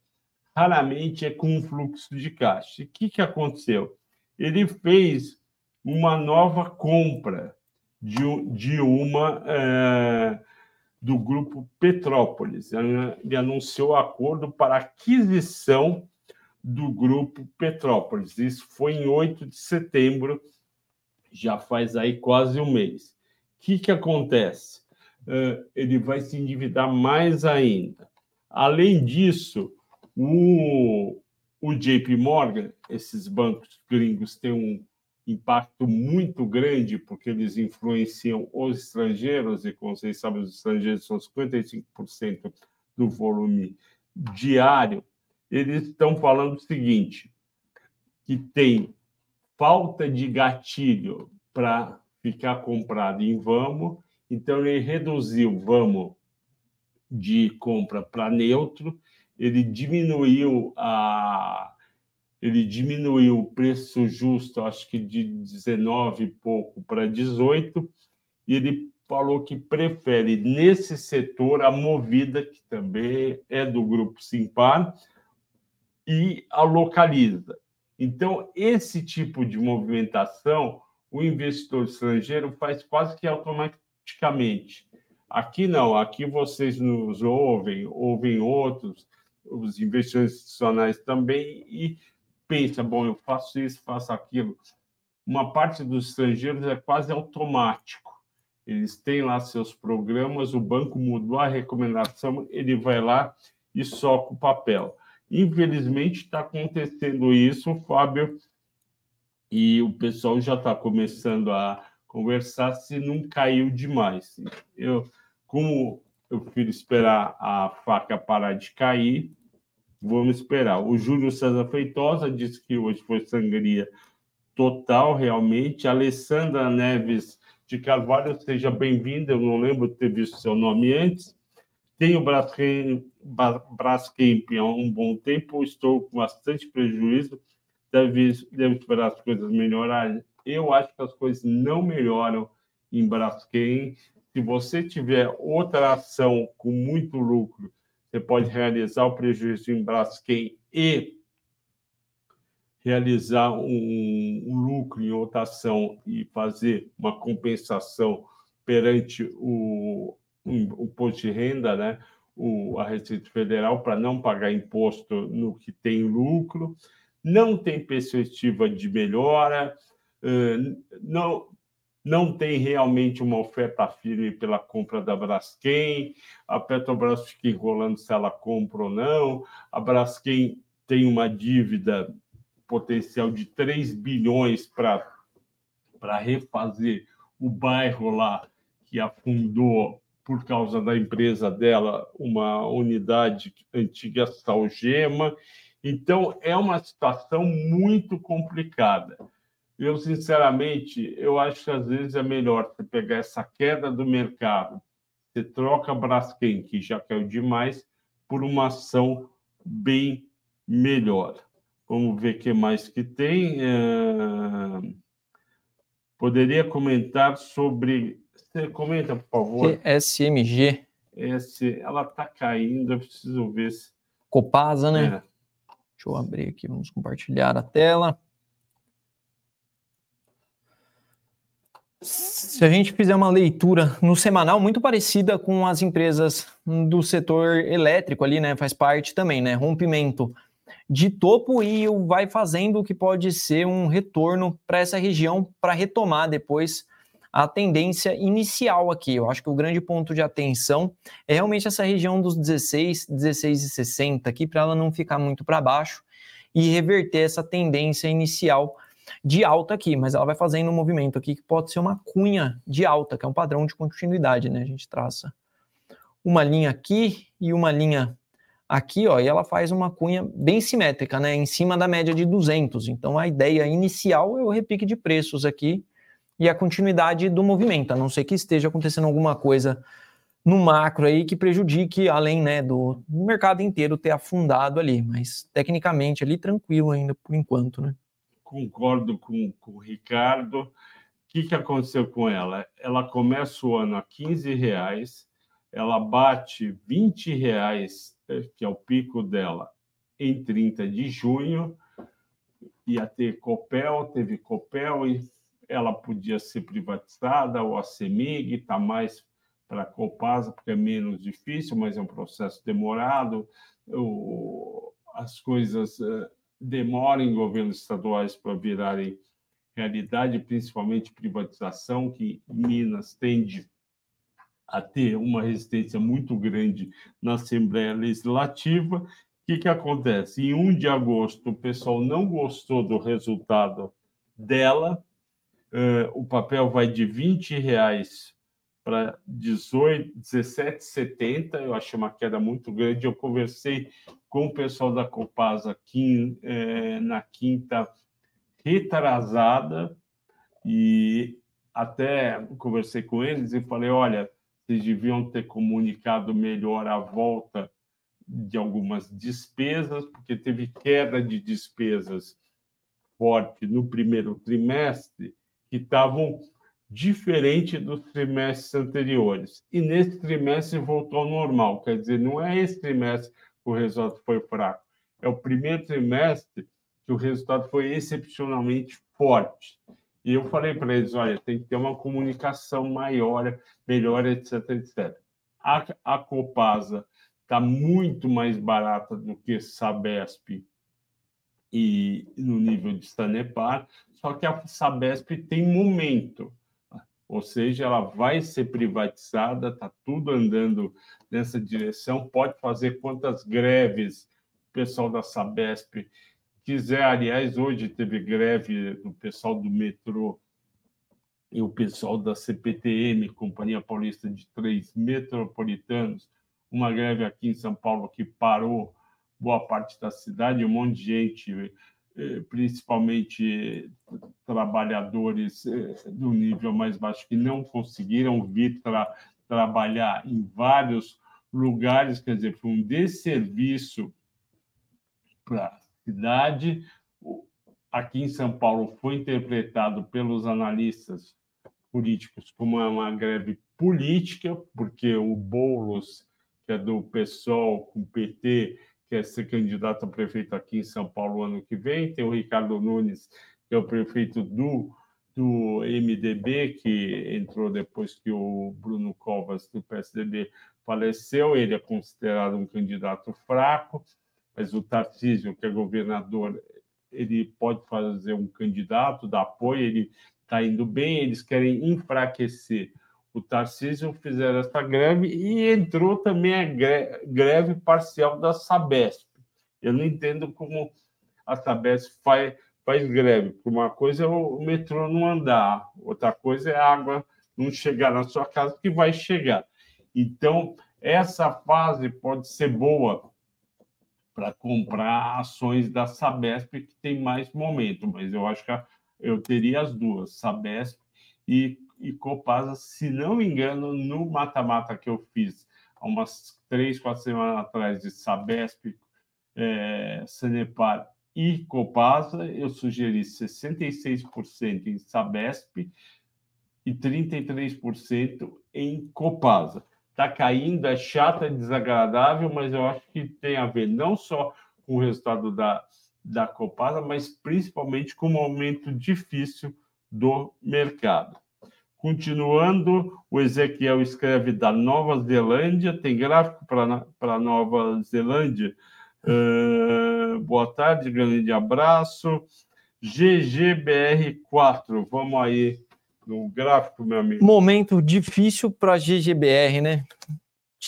Raramente é com um fluxo de caixa. O que, que aconteceu? Ele fez uma nova compra de, de uma é, do grupo Petrópolis. Ele anunciou acordo para aquisição do grupo Petrópolis. Isso foi em 8 de setembro, já faz aí quase um mês que, que acontece? Ele vai se endividar mais ainda. Além disso, o, o JP Morgan, esses bancos gringos têm um impacto muito grande, porque eles influenciam os estrangeiros, e como vocês sabem, os estrangeiros são 55% do volume diário. Eles estão falando o seguinte: que tem falta de gatilho para ficar comprado em Vamos, então ele reduziu Vamos de compra para neutro, ele diminuiu a ele diminuiu o preço justo, acho que de 19 e pouco para 18, e ele falou que prefere nesse setor a Movida, que também é do grupo Simpar, e a Localiza. Então, esse tipo de movimentação o investidor estrangeiro faz quase que automaticamente. Aqui não, aqui vocês nos ouvem, ouvem outros, os investidores institucionais também, e pensa, bom, eu faço isso, faço aquilo. Uma parte dos estrangeiros é quase automático. Eles têm lá seus programas, o banco mudou a recomendação, ele vai lá e soca o papel. Infelizmente está acontecendo isso, Fábio, e o pessoal já está começando a conversar se não caiu demais. Eu, como eu prefiro esperar a faca parar de cair, vamos esperar. O Júlio César Feitosa disse que hoje foi sangria total, realmente. Alessandra Neves de Carvalho, seja bem-vinda. Eu não lembro de ter visto seu nome antes. Tenho Braskem, há um bom tempo, estou com bastante prejuízo deve, deve esperar as coisas melhorarem. Eu acho que as coisas não melhoram em Braskem. Se você tiver outra ação com muito lucro, você pode realizar o prejuízo em Braskem e realizar um, um, lucro em outra ação e fazer uma compensação perante o, o imposto de renda, né? O, a Receita Federal, para não pagar imposto no que tem lucro não tem perspectiva de melhora, não, não tem realmente uma oferta firme pela compra da Braskem, a Petrobras fica enrolando se ela compra ou não, a Braskem tem uma dívida potencial de 3 bilhões para refazer o bairro lá que afundou por causa da empresa dela, uma unidade antiga Salgema, então, é uma situação muito complicada. Eu, sinceramente, eu acho que às vezes é melhor você pegar essa queda do mercado, você troca Braskem, que já caiu demais, por uma ação bem melhor. Vamos ver o que mais que tem. É... Poderia comentar sobre. Você comenta, por favor. SMG S, ela está caindo, eu preciso ver se. Copasa, né? É. Deixa eu abrir aqui, vamos compartilhar a tela. Se a gente fizer uma leitura no semanal muito parecida com as empresas do setor elétrico ali, né, faz parte também, né, rompimento de topo e vai fazendo o que pode ser um retorno para essa região para retomar depois a tendência inicial aqui. Eu acho que o grande ponto de atenção é realmente essa região dos 16, 16 e 60 aqui para ela não ficar muito para baixo e reverter essa tendência inicial de alta aqui, mas ela vai fazendo um movimento aqui que pode ser uma cunha de alta, que é um padrão de continuidade, né? A gente traça uma linha aqui e uma linha aqui, ó, e ela faz uma cunha bem simétrica, né? Em cima da média de 200. Então a ideia inicial é o repique de preços aqui e a continuidade do movimento, a não ser que esteja acontecendo alguma coisa no macro aí que prejudique, além né, do mercado inteiro ter afundado ali, mas tecnicamente ali tranquilo ainda por enquanto, né? concordo com, com o Ricardo. O que, que aconteceu com ela? Ela começa o ano a 15 reais, ela bate 20 reais, eh, que é o pico dela, em 30 de junho. Ia ter Copel, teve Copel e ela podia ser privatizada, ou a CEMIG está mais para a Copasa, porque é menos difícil, mas é um processo demorado. O, as coisas eh, demora em governos estaduais para virarem realidade, principalmente privatização, que Minas tende a ter uma resistência muito grande na Assembleia Legislativa. O que, que acontece? Em 1 de agosto, o pessoal não gostou do resultado dela, uh, o papel vai de 20 reais para 17,70, eu achei uma queda muito grande. Eu conversei com o pessoal da Copasa aqui é, na quinta retrasada e até conversei com eles e falei, olha, vocês deviam ter comunicado melhor a volta de algumas despesas, porque teve queda de despesas forte no primeiro trimestre que estavam diferente dos trimestres anteriores. E nesse trimestre voltou ao normal, quer dizer, não é esse trimestre que o resultado foi fraco, é o primeiro trimestre que o resultado foi excepcionalmente forte. E eu falei para eles, olha, tem que ter uma comunicação maior, melhor, etc, etc. A, a Copasa está muito mais barata do que Sabesp e no nível de Sanepar, só que a Sabesp tem momento ou seja, ela vai ser privatizada, está tudo andando nessa direção, pode fazer quantas greves o pessoal da Sabesp quiser. Aliás, hoje teve greve do pessoal do metrô e o pessoal da CPTM, Companhia Paulista de Três Metropolitanos, uma greve aqui em São Paulo que parou boa parte da cidade, um monte de gente principalmente trabalhadores eh, do nível mais baixo que não conseguiram vir trabalhar em vários lugares, quer dizer, foi um desserviço para a cidade. Aqui em São Paulo foi interpretado pelos analistas políticos como uma greve política, porque o Boulos, que é do PSOL com o PT, quer ser candidato a prefeito aqui em São Paulo ano que vem, tem o Ricardo Nunes, que é o prefeito do, do MDB, que entrou depois que o Bruno Covas, do PSDB, faleceu, ele é considerado um candidato fraco, mas o Tarcísio, que é governador, ele pode fazer um candidato, dar apoio, ele está indo bem, eles querem enfraquecer o Tarcísio fizeram essa greve e entrou também a greve parcial da Sabesp. Eu não entendo como a Sabesp faz, faz greve. Uma coisa é o metrô não andar, outra coisa é a água não chegar na sua casa, que vai chegar. Então, essa fase pode ser boa para comprar ações da Sabesp, que tem mais momento, mas eu acho que eu teria as duas, Sabesp e e Copasa, se não me engano, no mata-mata que eu fiz há umas três, quatro semanas atrás de Sabesp, é, Sanepar e Copasa, eu sugeri 66% em Sabesp e 33% em Copasa. está caindo, é chata, é desagradável, mas eu acho que tem a ver não só com o resultado da, da Copasa, mas principalmente com o momento difícil do mercado. Continuando, o Ezequiel escreve da Nova Zelândia, tem gráfico para Nova Zelândia. Uh, boa tarde, grande abraço. GGBR4, vamos aí no gráfico, meu amigo. Momento difícil para GGBR, né?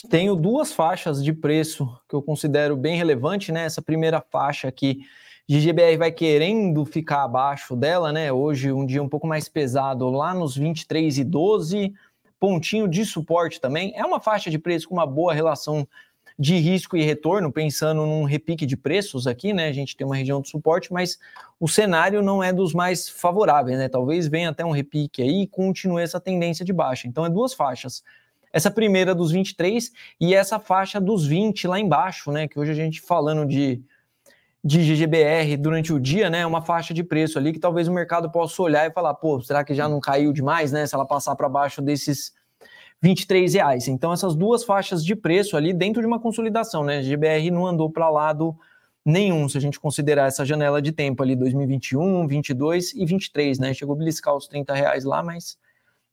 Tenho duas faixas de preço que eu considero bem relevante, né? Essa primeira faixa aqui, GGBR vai querendo ficar abaixo dela, né? Hoje um dia um pouco mais pesado, lá nos 23 e 12, pontinho de suporte também. É uma faixa de preço com uma boa relação de risco e retorno, pensando num repique de preços aqui, né? A gente tem uma região de suporte, mas o cenário não é dos mais favoráveis, né? Talvez venha até um repique aí e continue essa tendência de baixa. Então é duas faixas. Essa primeira dos 23 e essa faixa dos 20 lá embaixo, né? Que hoje a gente falando de, de GGBR durante o dia, né? Uma faixa de preço ali que talvez o mercado possa olhar e falar, pô, será que já não caiu demais, né? Se ela passar para baixo desses 23 reais. Então, essas duas faixas de preço ali dentro de uma consolidação, né? GBR não andou para lado nenhum, se a gente considerar essa janela de tempo ali, 2021, 22 e 23, né? Chegou a beliscar os 30 reais lá, mas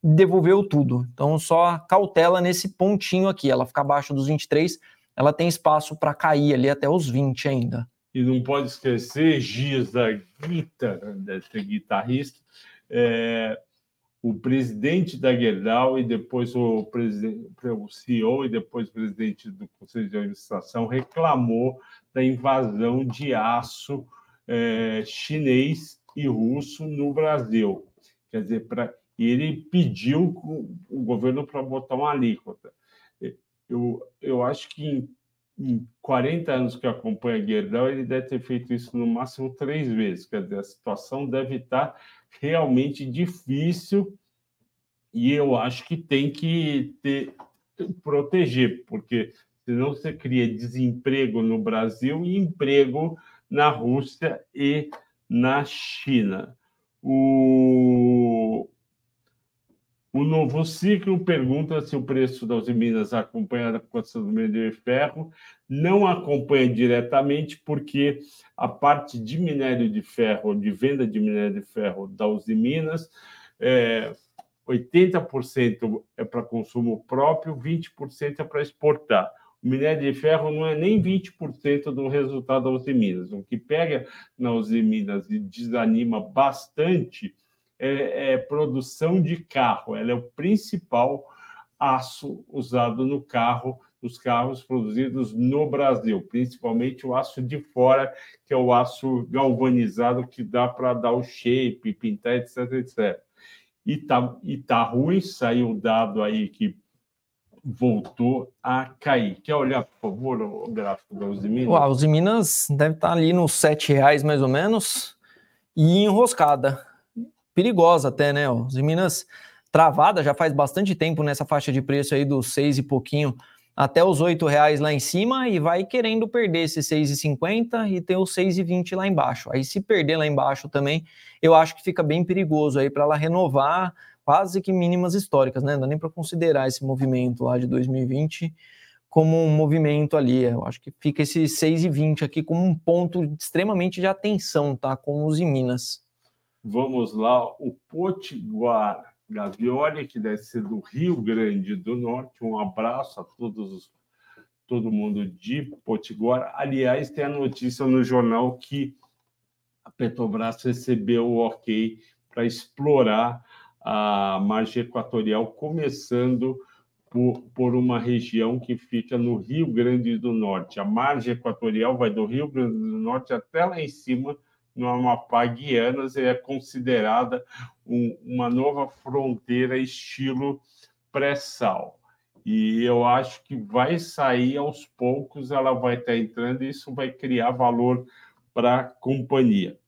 devolveu tudo. Então, só cautela nesse pontinho aqui. Ela ficar abaixo dos 23, ela tem espaço para cair ali até os 20 ainda. E não pode esquecer, Gias da Guita, desse guitarrista, é, o presidente da Gerdau e depois o, presidente, o CEO e depois o presidente do Conselho de Administração reclamou da invasão de aço é, chinês e russo no Brasil. Quer dizer, pra, ele pediu o governo para botar uma alíquota. Eu, eu acho que em, em 40 anos que acompanha Gerdau, ele deve ter feito isso no máximo três vezes. Quer dizer, a situação deve estar realmente difícil e eu acho que tem que ter, proteger, porque senão você cria desemprego no Brasil e emprego na Rússia e na China. O, o novo ciclo pergunta se o preço das Minas acompanha a cotação do minério de ferro. Não acompanha diretamente, porque a parte de minério de ferro, de venda de minério de ferro da Uzi Minas, é, 80% é para consumo próprio, 20% é para exportar. O minério de ferro não é nem 20% do resultado da Uzi Minas. O que pega na Uzi Minas e desanima bastante é, é produção de carro. Ela é o principal aço usado no carro, nos carros produzidos no Brasil, principalmente o aço de fora, que é o aço galvanizado que dá para dar o shape, pintar, etc, etc. E tá, e tá ruim, saiu o dado aí que voltou a cair. Quer olhar, por favor, o gráfico da Uzi Minas? Uau, Uzi Minas deve estar tá ali nos R$ reais mais ou menos e enroscada perigosa até, né? Os Minas travada já faz bastante tempo nessa faixa de preço aí dos seis e pouquinho até os oito reais lá em cima e vai querendo perder esses seis e cinquenta e ter os seis e vinte lá embaixo. Aí se perder lá embaixo também, eu acho que fica bem perigoso aí para ela renovar quase que mínimas históricas, né? Não dá nem para considerar esse movimento lá de 2020 como um movimento ali. Eu acho que fica esse 6,20 aqui como um ponto extremamente de atenção, tá? Com os Minas. Vamos lá, o Potiguar Gavioli, que deve ser do Rio Grande do Norte. Um abraço a todos todo mundo de Potiguar. Aliás, tem a notícia no jornal que a Petrobras recebeu o ok para explorar a margem equatorial, começando por, por, uma região que fica no Rio Grande do Norte. A margem equatorial vai do Rio Grande do Norte até lá em cima, no Amapá Guianas é considerada um, uma nova fronteira estilo pré-sal. E eu acho que vai sair aos poucos, ela vai estar entrando e isso vai criar valor para a companhia.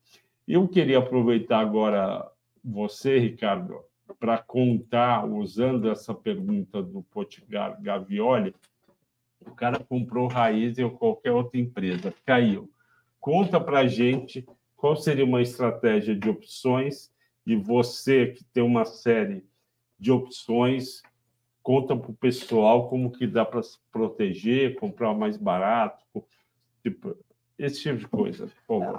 Eu queria aproveitar agora você, Ricardo, para contar, usando essa pergunta do Potgar Gavioli, o cara comprou raiz ou qualquer outra empresa, caiu. Conta para gente qual seria uma estratégia de opções? E você que tem uma série de opções, conta para o pessoal como que dá para se proteger, comprar mais barato, tipo, esse tipo de coisa.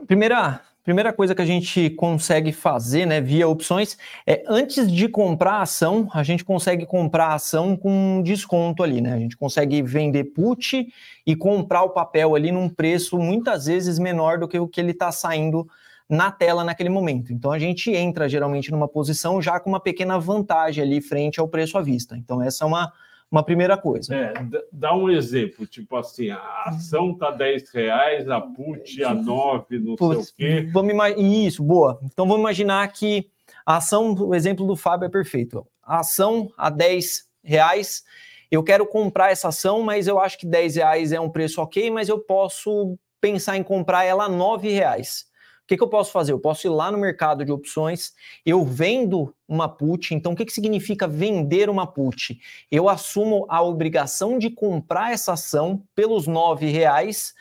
Primeira, primeira coisa que a gente consegue fazer, né, via opções, é antes de comprar a ação, a gente consegue comprar a ação com desconto ali, né? A gente consegue vender put e comprar o papel ali num preço muitas vezes menor do que o que ele está saindo na tela naquele momento. Então a gente entra geralmente numa posição já com uma pequena vantagem ali frente ao preço à vista. Então essa é uma, uma primeira coisa. É, dá um exemplo, tipo assim, a ação tá 10 reais, a put a 9, não Putz, sei o quê. Vamos Isso, boa. Então vamos imaginar que a ação, o exemplo do Fábio é perfeito. A ação a 10 reais, eu quero comprar essa ação, mas eu acho que 10 reais é um preço ok, mas eu posso pensar em comprar ela a 9 reais que, que eu posso fazer? Eu posso ir lá no mercado de opções, eu vendo uma put. Então, o que, que significa vender uma put? Eu assumo a obrigação de comprar essa ação pelos R$ reais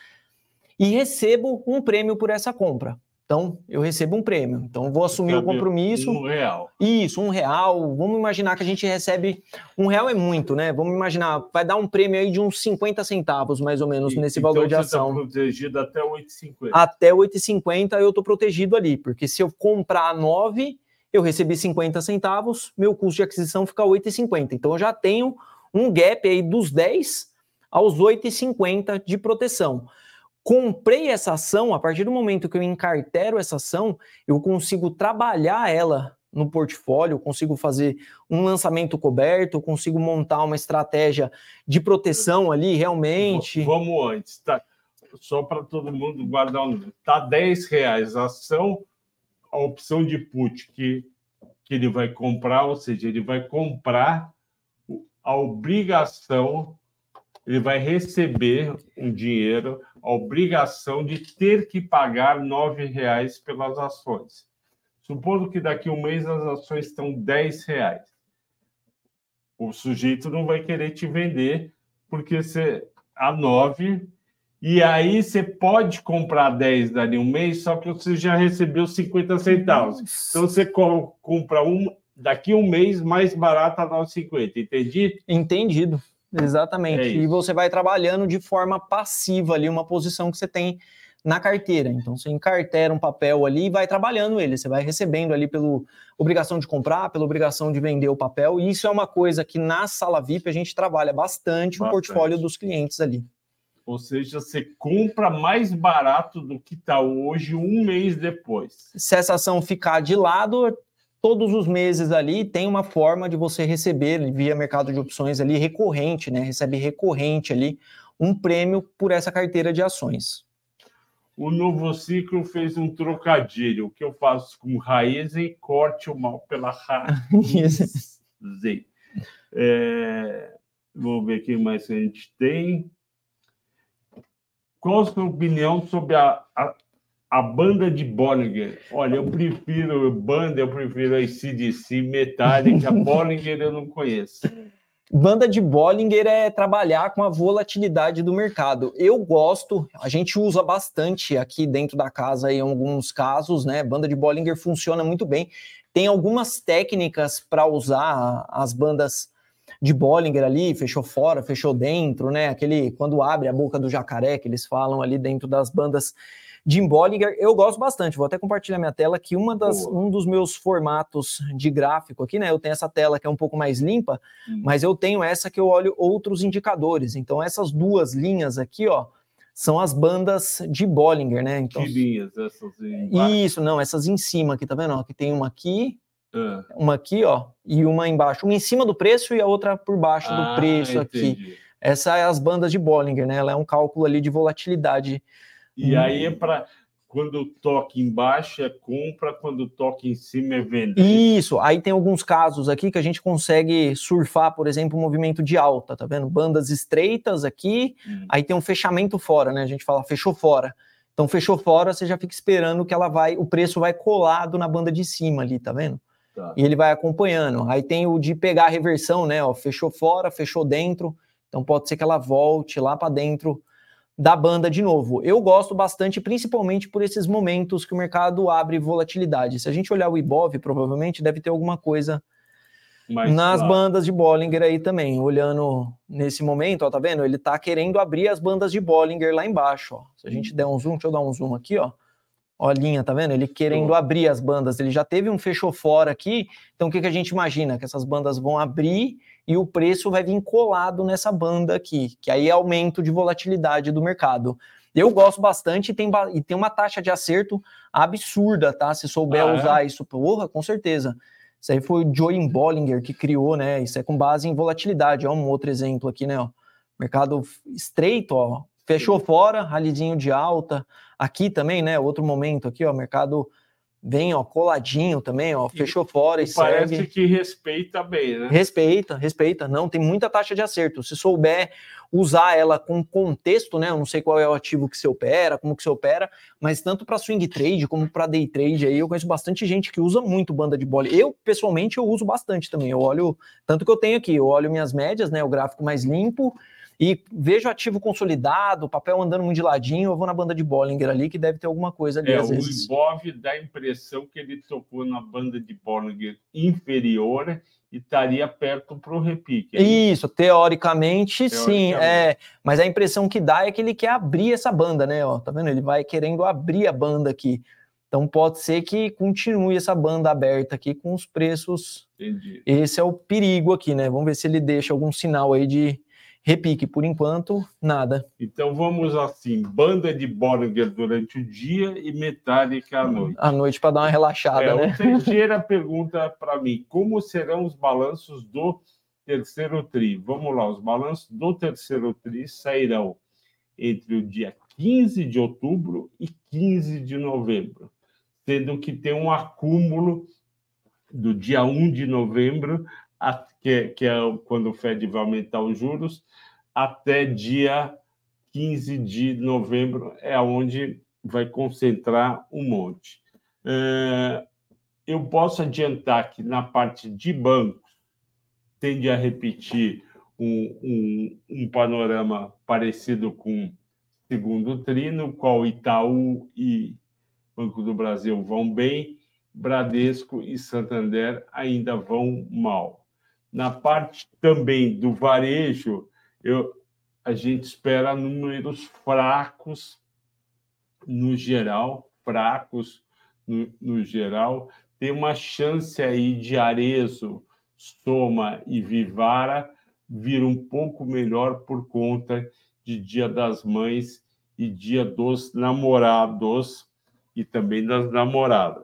e recebo um prêmio por essa compra. Então, eu recebo um prêmio. Então, vou assumir o compromisso. Um real. Isso, um real. Vamos imaginar que a gente recebe. Um real é muito, né? Vamos imaginar, vai dar um prêmio aí de uns 50 centavos, mais ou menos, e, nesse então valor de tá ação. Está protegido até 8,50. Até 8,50 eu estou protegido ali, porque se eu comprar 9, eu recebi 50 centavos, meu custo de aquisição fica 8,50. Então, eu já tenho um gap aí dos 10 aos 8,50 de proteção comprei essa ação, a partir do momento que eu encartero essa ação, eu consigo trabalhar ela no portfólio, consigo fazer um lançamento coberto, consigo montar uma estratégia de proteção ali realmente. Vamos antes, tá? Só para todo mundo guardar um. Tá 10 reais a ação, a opção de put que, que ele vai comprar, ou seja, ele vai comprar a obrigação ele vai receber um dinheiro, a obrigação de ter que pagar R$ reais pelas ações. Supondo que daqui a um mês as ações estão R$ reais. O sujeito não vai querer te vender porque você a 9 e aí você pode comprar 10 dali um mês, só que você já recebeu 50 centavos. Então você compra um daqui a um mês mais barato a 9,50. Entendi? Entendido. Exatamente. É e você vai trabalhando de forma passiva ali, uma posição que você tem na carteira. Então você encartera um papel ali e vai trabalhando ele. Você vai recebendo ali pela obrigação de comprar, pela obrigação de vender o papel. E isso é uma coisa que na sala VIP a gente trabalha bastante, bastante. o portfólio dos clientes ali. Ou seja, você compra mais barato do que está hoje um mês depois. Se essa ação ficar de lado, todos os meses ali tem uma forma de você receber via mercado de opções ali recorrente, né? Recebe recorrente ali um prêmio por essa carteira de ações. O novo ciclo fez um trocadilho. O que eu faço com raiz e corte o mal pela raiz. [laughs] é, vamos ver quem mais a gente tem. Qual a sua opinião sobre a, a a banda de Bollinger. Olha, eu prefiro banda, eu prefiro a CDC, Metallica, [laughs] Bollinger eu não conheço. Banda de Bollinger é trabalhar com a volatilidade do mercado. Eu gosto, a gente usa bastante aqui dentro da casa em alguns casos, né? Banda de Bollinger funciona muito bem. Tem algumas técnicas para usar as bandas de Bollinger ali, fechou fora, fechou dentro, né? Aquele quando abre a boca do jacaré que eles falam ali dentro das bandas Jim Bollinger, eu gosto bastante. Vou até compartilhar minha tela que uma das, um dos meus formatos de gráfico aqui, né? Eu tenho essa tela que é um pouco mais limpa, hum. mas eu tenho essa que eu olho outros indicadores. Então, essas duas linhas aqui, ó, são as bandas de Bollinger, né? Então, que linhas? Essas Isso, não, essas em cima aqui, tá vendo? Ó, que tem uma aqui, ah. uma aqui, ó, e uma embaixo. Uma em cima do preço e a outra por baixo ah, do preço entendi. aqui. Essa é as bandas de Bollinger, né? Ela é um cálculo ali de volatilidade e hum. aí é para quando toca embaixo é compra, quando toca em cima é venda. Isso, aí tem alguns casos aqui que a gente consegue surfar, por exemplo, um movimento de alta, tá vendo? Bandas estreitas aqui, hum. aí tem um fechamento fora, né? A gente fala fechou fora. Então fechou fora, você já fica esperando que ela vai, o preço vai colado na banda de cima ali, tá vendo? Tá. E ele vai acompanhando. Aí tem o de pegar a reversão, né? Ó, fechou fora, fechou dentro. Então pode ser que ela volte lá para dentro da banda de novo. Eu gosto bastante, principalmente por esses momentos que o mercado abre volatilidade. Se a gente olhar o Ibov, provavelmente deve ter alguma coisa Mais nas claro. bandas de Bollinger aí também, olhando nesse momento, ó, tá vendo? Ele tá querendo abrir as bandas de Bollinger lá embaixo, ó. Se a gente der um zoom, deixa eu dar um zoom aqui, ó. Ó, a linha, tá vendo? Ele querendo oh. abrir as bandas. Ele já teve um fechou fora aqui. Então, o que, que a gente imagina? Que essas bandas vão abrir e o preço vai vir colado nessa banda aqui, que aí é aumento de volatilidade do mercado. Eu gosto bastante e tem, e tem uma taxa de acerto absurda, tá? Se souber ah, é? usar é? isso, porra, com certeza. Isso aí foi o Joey Bollinger que criou, né? Isso é com base em volatilidade. É um outro exemplo aqui, né? Ó. Mercado estreito, ó. Fechou fora, ralidinho de alta. Aqui também, né? Outro momento aqui, ó. Mercado vem, ó, coladinho também, ó. Fechou e, fora e, Parece segue. que respeita bem, né? Respeita, respeita. Não, tem muita taxa de acerto. Se souber usar ela com contexto, né? Eu não sei qual é o ativo que você opera, como que você opera, mas tanto para swing trade como para day trade aí, eu conheço bastante gente que usa muito banda de bola. Eu, pessoalmente, eu uso bastante também. Eu olho, tanto que eu tenho aqui, eu olho minhas médias, né? O gráfico mais limpo e vejo ativo consolidado, o papel andando muito de ladinho, eu vou na banda de Bollinger ali, que deve ter alguma coisa ali. É, o Ibov dá a impressão que ele tocou na banda de Bollinger inferior e estaria perto para o repique. É isso, teoricamente, teoricamente, sim. É, mas a impressão que dá é que ele quer abrir essa banda, né? Ó, tá vendo? Ele vai querendo abrir a banda aqui. Então pode ser que continue essa banda aberta aqui com os preços. Entendi. Esse é o perigo aqui, né? Vamos ver se ele deixa algum sinal aí de, Repique, por enquanto, nada. Então vamos assim: banda de Bollinger durante o dia e metálica à noite. À noite para dar uma relaxada, é, né? O Teixeira [laughs] pergunta para mim: como serão os balanços do terceiro TRI? Vamos lá, os balanços do terceiro TRI sairão entre o dia 15 de outubro e 15 de novembro, sendo que tem um acúmulo do dia 1 de novembro que, que é quando o Fed vai aumentar os juros, até dia 15 de novembro é onde vai concentrar um monte. É, eu posso adiantar que na parte de bancos tende a repetir um, um, um panorama parecido com segundo tri, no qual Itaú e Banco do Brasil vão bem, Bradesco e Santander ainda vão mal. Na parte também do varejo, eu, a gente espera números fracos no geral, fracos no, no geral. Tem uma chance aí de Arezo, Soma e Vivara vir um pouco melhor por conta de Dia das Mães e Dia dos Namorados e também das namoradas.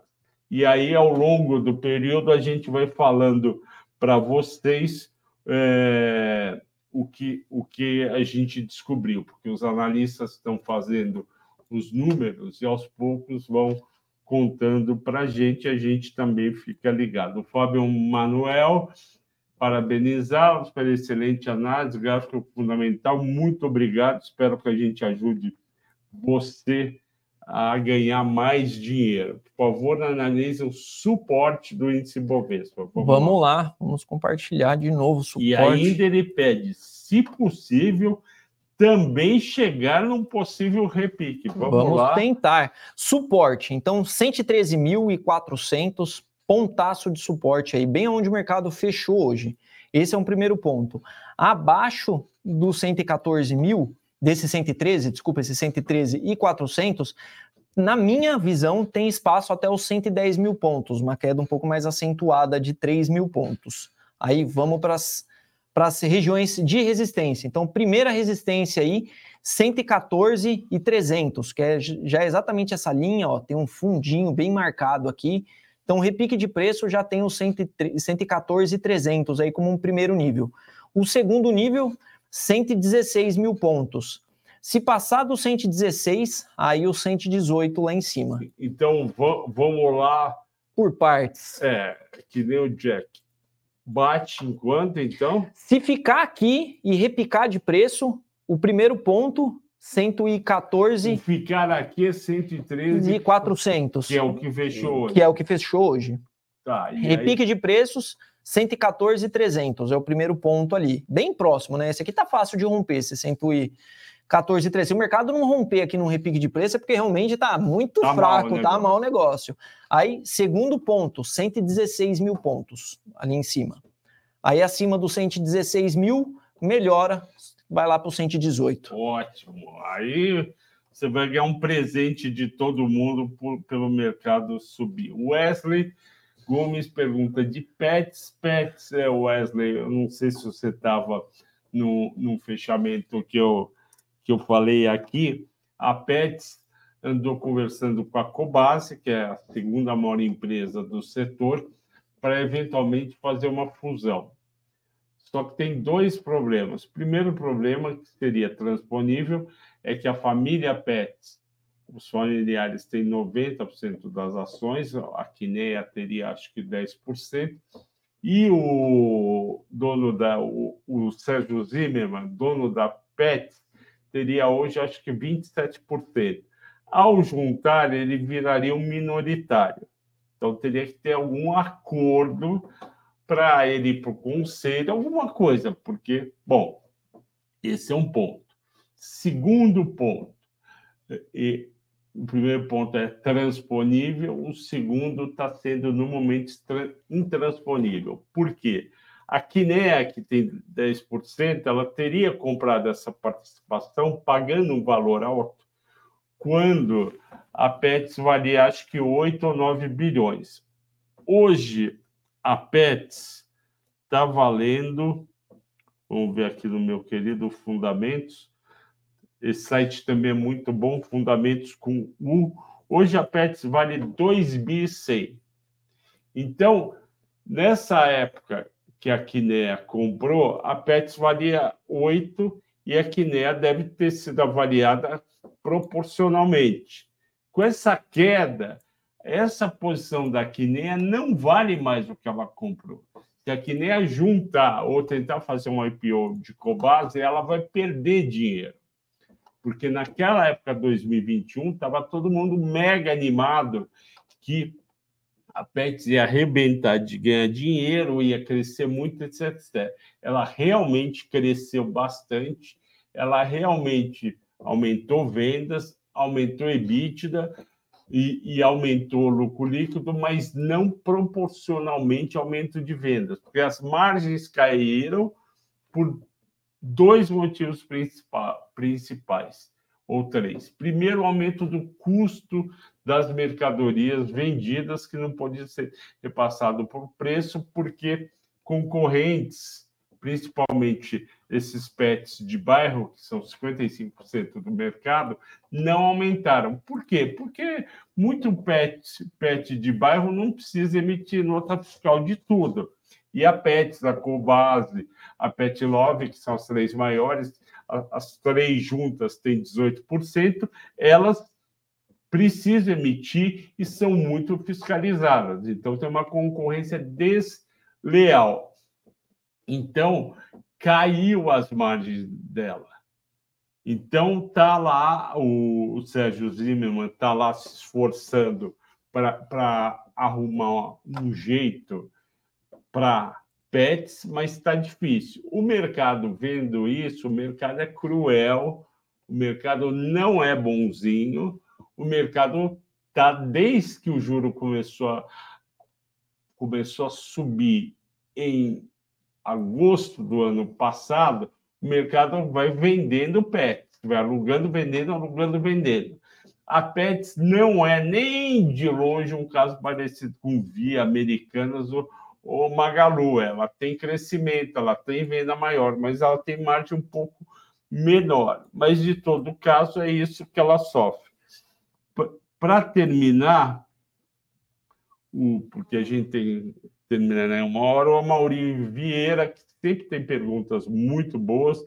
E aí, ao longo do período, a gente vai falando para vocês é, o, que, o que a gente descobriu, porque os analistas estão fazendo os números e aos poucos vão contando para a gente, a gente também fica ligado. O Fábio Manuel, parabenizá-los pela excelente análise, gráfico fundamental, muito obrigado, espero que a gente ajude você a ganhar mais dinheiro. Por favor, analise o suporte do índice Bovespa. Vamos, vamos lá. lá. vamos compartilhar de novo o suporte. E ainda ele pede, se possível, também chegar num possível repique. Vamos, vamos lá. tentar. Suporte, então 113.400, pontaço de suporte aí, bem onde o mercado fechou hoje. Esse é um primeiro ponto. Abaixo dos 114 mil, desse 113, desculpa, esse 113 e 400, na minha visão, tem espaço até os 110 mil pontos, uma queda um pouco mais acentuada de 3 mil pontos. Aí vamos para as regiões de resistência. Então, primeira resistência aí, 114 e 300, que é já é exatamente essa linha, ó, tem um fundinho bem marcado aqui. Então, repique de preço já tem os 114 e 300 aí como um primeiro nível. O segundo nível 116 mil pontos. Se passar do 116, aí o 118 lá em cima. Então vamos lá. Por partes. É, que nem o Jack. Bate enquanto, então? Se ficar aqui e repicar de preço, o primeiro ponto, 114. E ficar aqui é 113. E 400. Que é o que fechou hoje. Que é o que fechou hoje. Tá, Repique aí... de preços, 114,300 é o primeiro ponto ali, bem próximo, né? Esse aqui tá fácil de romper, esse 114,300. Se o mercado não romper aqui num repique de preço, é porque realmente tá muito tá fraco, mal, tá mal o negócio. Aí, segundo ponto, 116 mil pontos ali em cima. Aí acima do 116 mil, melhora, vai lá para o 118. Ótimo. Aí você vai ganhar um presente de todo mundo por, pelo mercado subir. Wesley Gomes pergunta de pets. Pets, é Wesley, eu não sei se você estava no, no fechamento que eu, que eu falei aqui. A Pets andou conversando com a Cobase, que é a segunda maior empresa do setor, para eventualmente fazer uma fusão. Só que tem dois problemas. Primeiro problema, que seria transponível, é que a família Pets os familiares têm 90% das ações, a Kinea teria acho que 10%, e o dono da, o, o Sérgio Zimmermann, dono da PET, teria hoje acho que 27%. Ao juntar, ele viraria um minoritário. Então teria que ter algum acordo para ele ir para o conselho, alguma coisa, porque, bom, esse é um ponto. Segundo ponto, o primeiro ponto é transponível, o segundo está sendo, no momento, intransponível. Por quê? A Kinea, que tem 10%, ela teria comprado essa participação pagando um valor alto, quando a Pets valia, acho que 8 ou 9 bilhões. Hoje, a Pets está valendo, vamos ver aqui no meu querido Fundamentos, esse site também é muito bom, Fundamentos com U. Hoje a Pets vale 2.100. Então, nessa época que a Kinea comprou, a Pets valia 8 e a Kinea deve ter sido avaliada proporcionalmente. Com essa queda, essa posição da Kinea não vale mais o que ela comprou. Se a Kinea juntar ou tentar fazer um IPO de Cobase, ela vai perder dinheiro porque naquela época, 2021, estava todo mundo mega animado que a Pets ia arrebentar de ganhar dinheiro, ia crescer muito, etc, etc. Ela realmente cresceu bastante, ela realmente aumentou vendas, aumentou EBITDA e, e aumentou lucro líquido, mas não proporcionalmente aumento de vendas, porque as margens caíram por dois motivos principais, ou três. Primeiro, o aumento do custo das mercadorias vendidas, que não podia ser repassado por preço, porque concorrentes, principalmente esses pets de bairro, que são 55% do mercado, não aumentaram. Por quê? Porque muito pet, pet de bairro não precisa emitir nota fiscal de tudo. E a Pets, a Cobase, a Pet Love, que são as três maiores, as três juntas têm 18%, elas precisam emitir e são muito fiscalizadas. Então, tem uma concorrência desleal. Então, caiu as margens dela. Então, está lá, o, Sérgio Zimmermann está lá se esforçando para arrumar um jeito para pets, mas está difícil. O mercado vendo isso, o mercado é cruel, o mercado não é bonzinho, o mercado está desde que o juro começou a, começou a subir em agosto do ano passado, o mercado vai vendendo pets, vai alugando, vendendo, alugando, vendendo. A Pets não é nem de longe um caso parecido com Via Americanas ou, ou Magalu. Ela tem crescimento, ela tem venda maior, mas ela tem margem um pouco menor. Mas, de todo caso, é isso que ela sofre. Para terminar, porque a gente tem terminar em uma hora, o Maurinho Vieira, que sempre tem perguntas muito boas,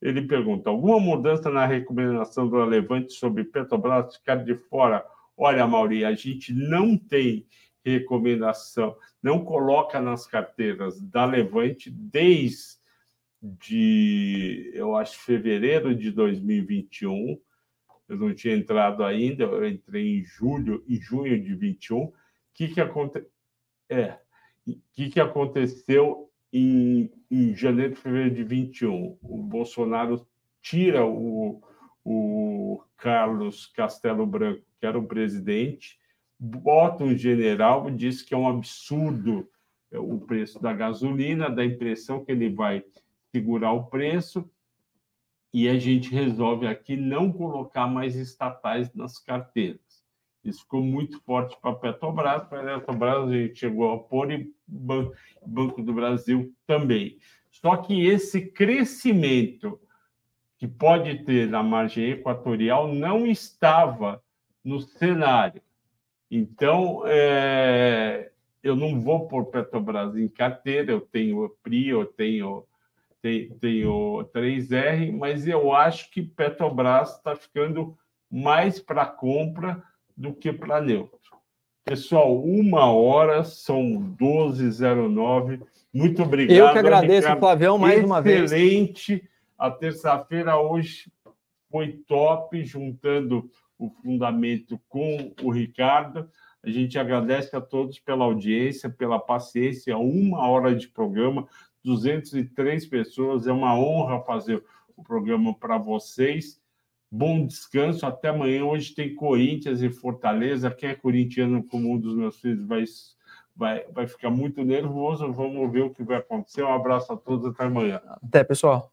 ele pergunta: alguma mudança na recomendação do Levante sobre Petrobras ficar de fora? Olha, Maurinho, a gente não tem recomendação, não coloca nas carteiras da Levante desde, eu acho, fevereiro de 2021. Eu não tinha entrado ainda, eu entrei em julho, em junho de 21. O que, que, aconte... é, que, que aconteceu em, em janeiro, fevereiro de 21? O Bolsonaro tira o, o Carlos Castelo Branco, que era o presidente, bota um general diz que é um absurdo o preço da gasolina, dá a impressão que ele vai segurar o preço, e a gente resolve aqui não colocar mais estatais nas carteiras. Isso ficou muito forte para a Petrobras, para a Petrobras a gente chegou a pôr e Banco do Brasil também. Só que esse crescimento que pode ter na margem equatorial não estava no cenário. Então, é, eu não vou por Petrobras em carteira, eu tenho PRI, eu tenho, tenho, tenho 3R, mas eu acho que Petrobras está ficando mais para compra do que para neutro. Pessoal, uma hora, são 12h09. Muito obrigado. Eu que agradeço, Ricardo. Flavião, mais Excelente. uma vez. Excelente. A terça-feira hoje foi top, juntando o fundamento com o Ricardo. A gente agradece a todos pela audiência, pela paciência. Uma hora de programa, 203 pessoas. É uma honra fazer o programa para vocês. Bom descanso, até amanhã. Hoje tem Corinthians e Fortaleza. Quem é corintiano, como um dos meus filhos, vai, vai, vai ficar muito nervoso. Vamos ver o que vai acontecer. Um abraço a todos, até amanhã. Até, pessoal.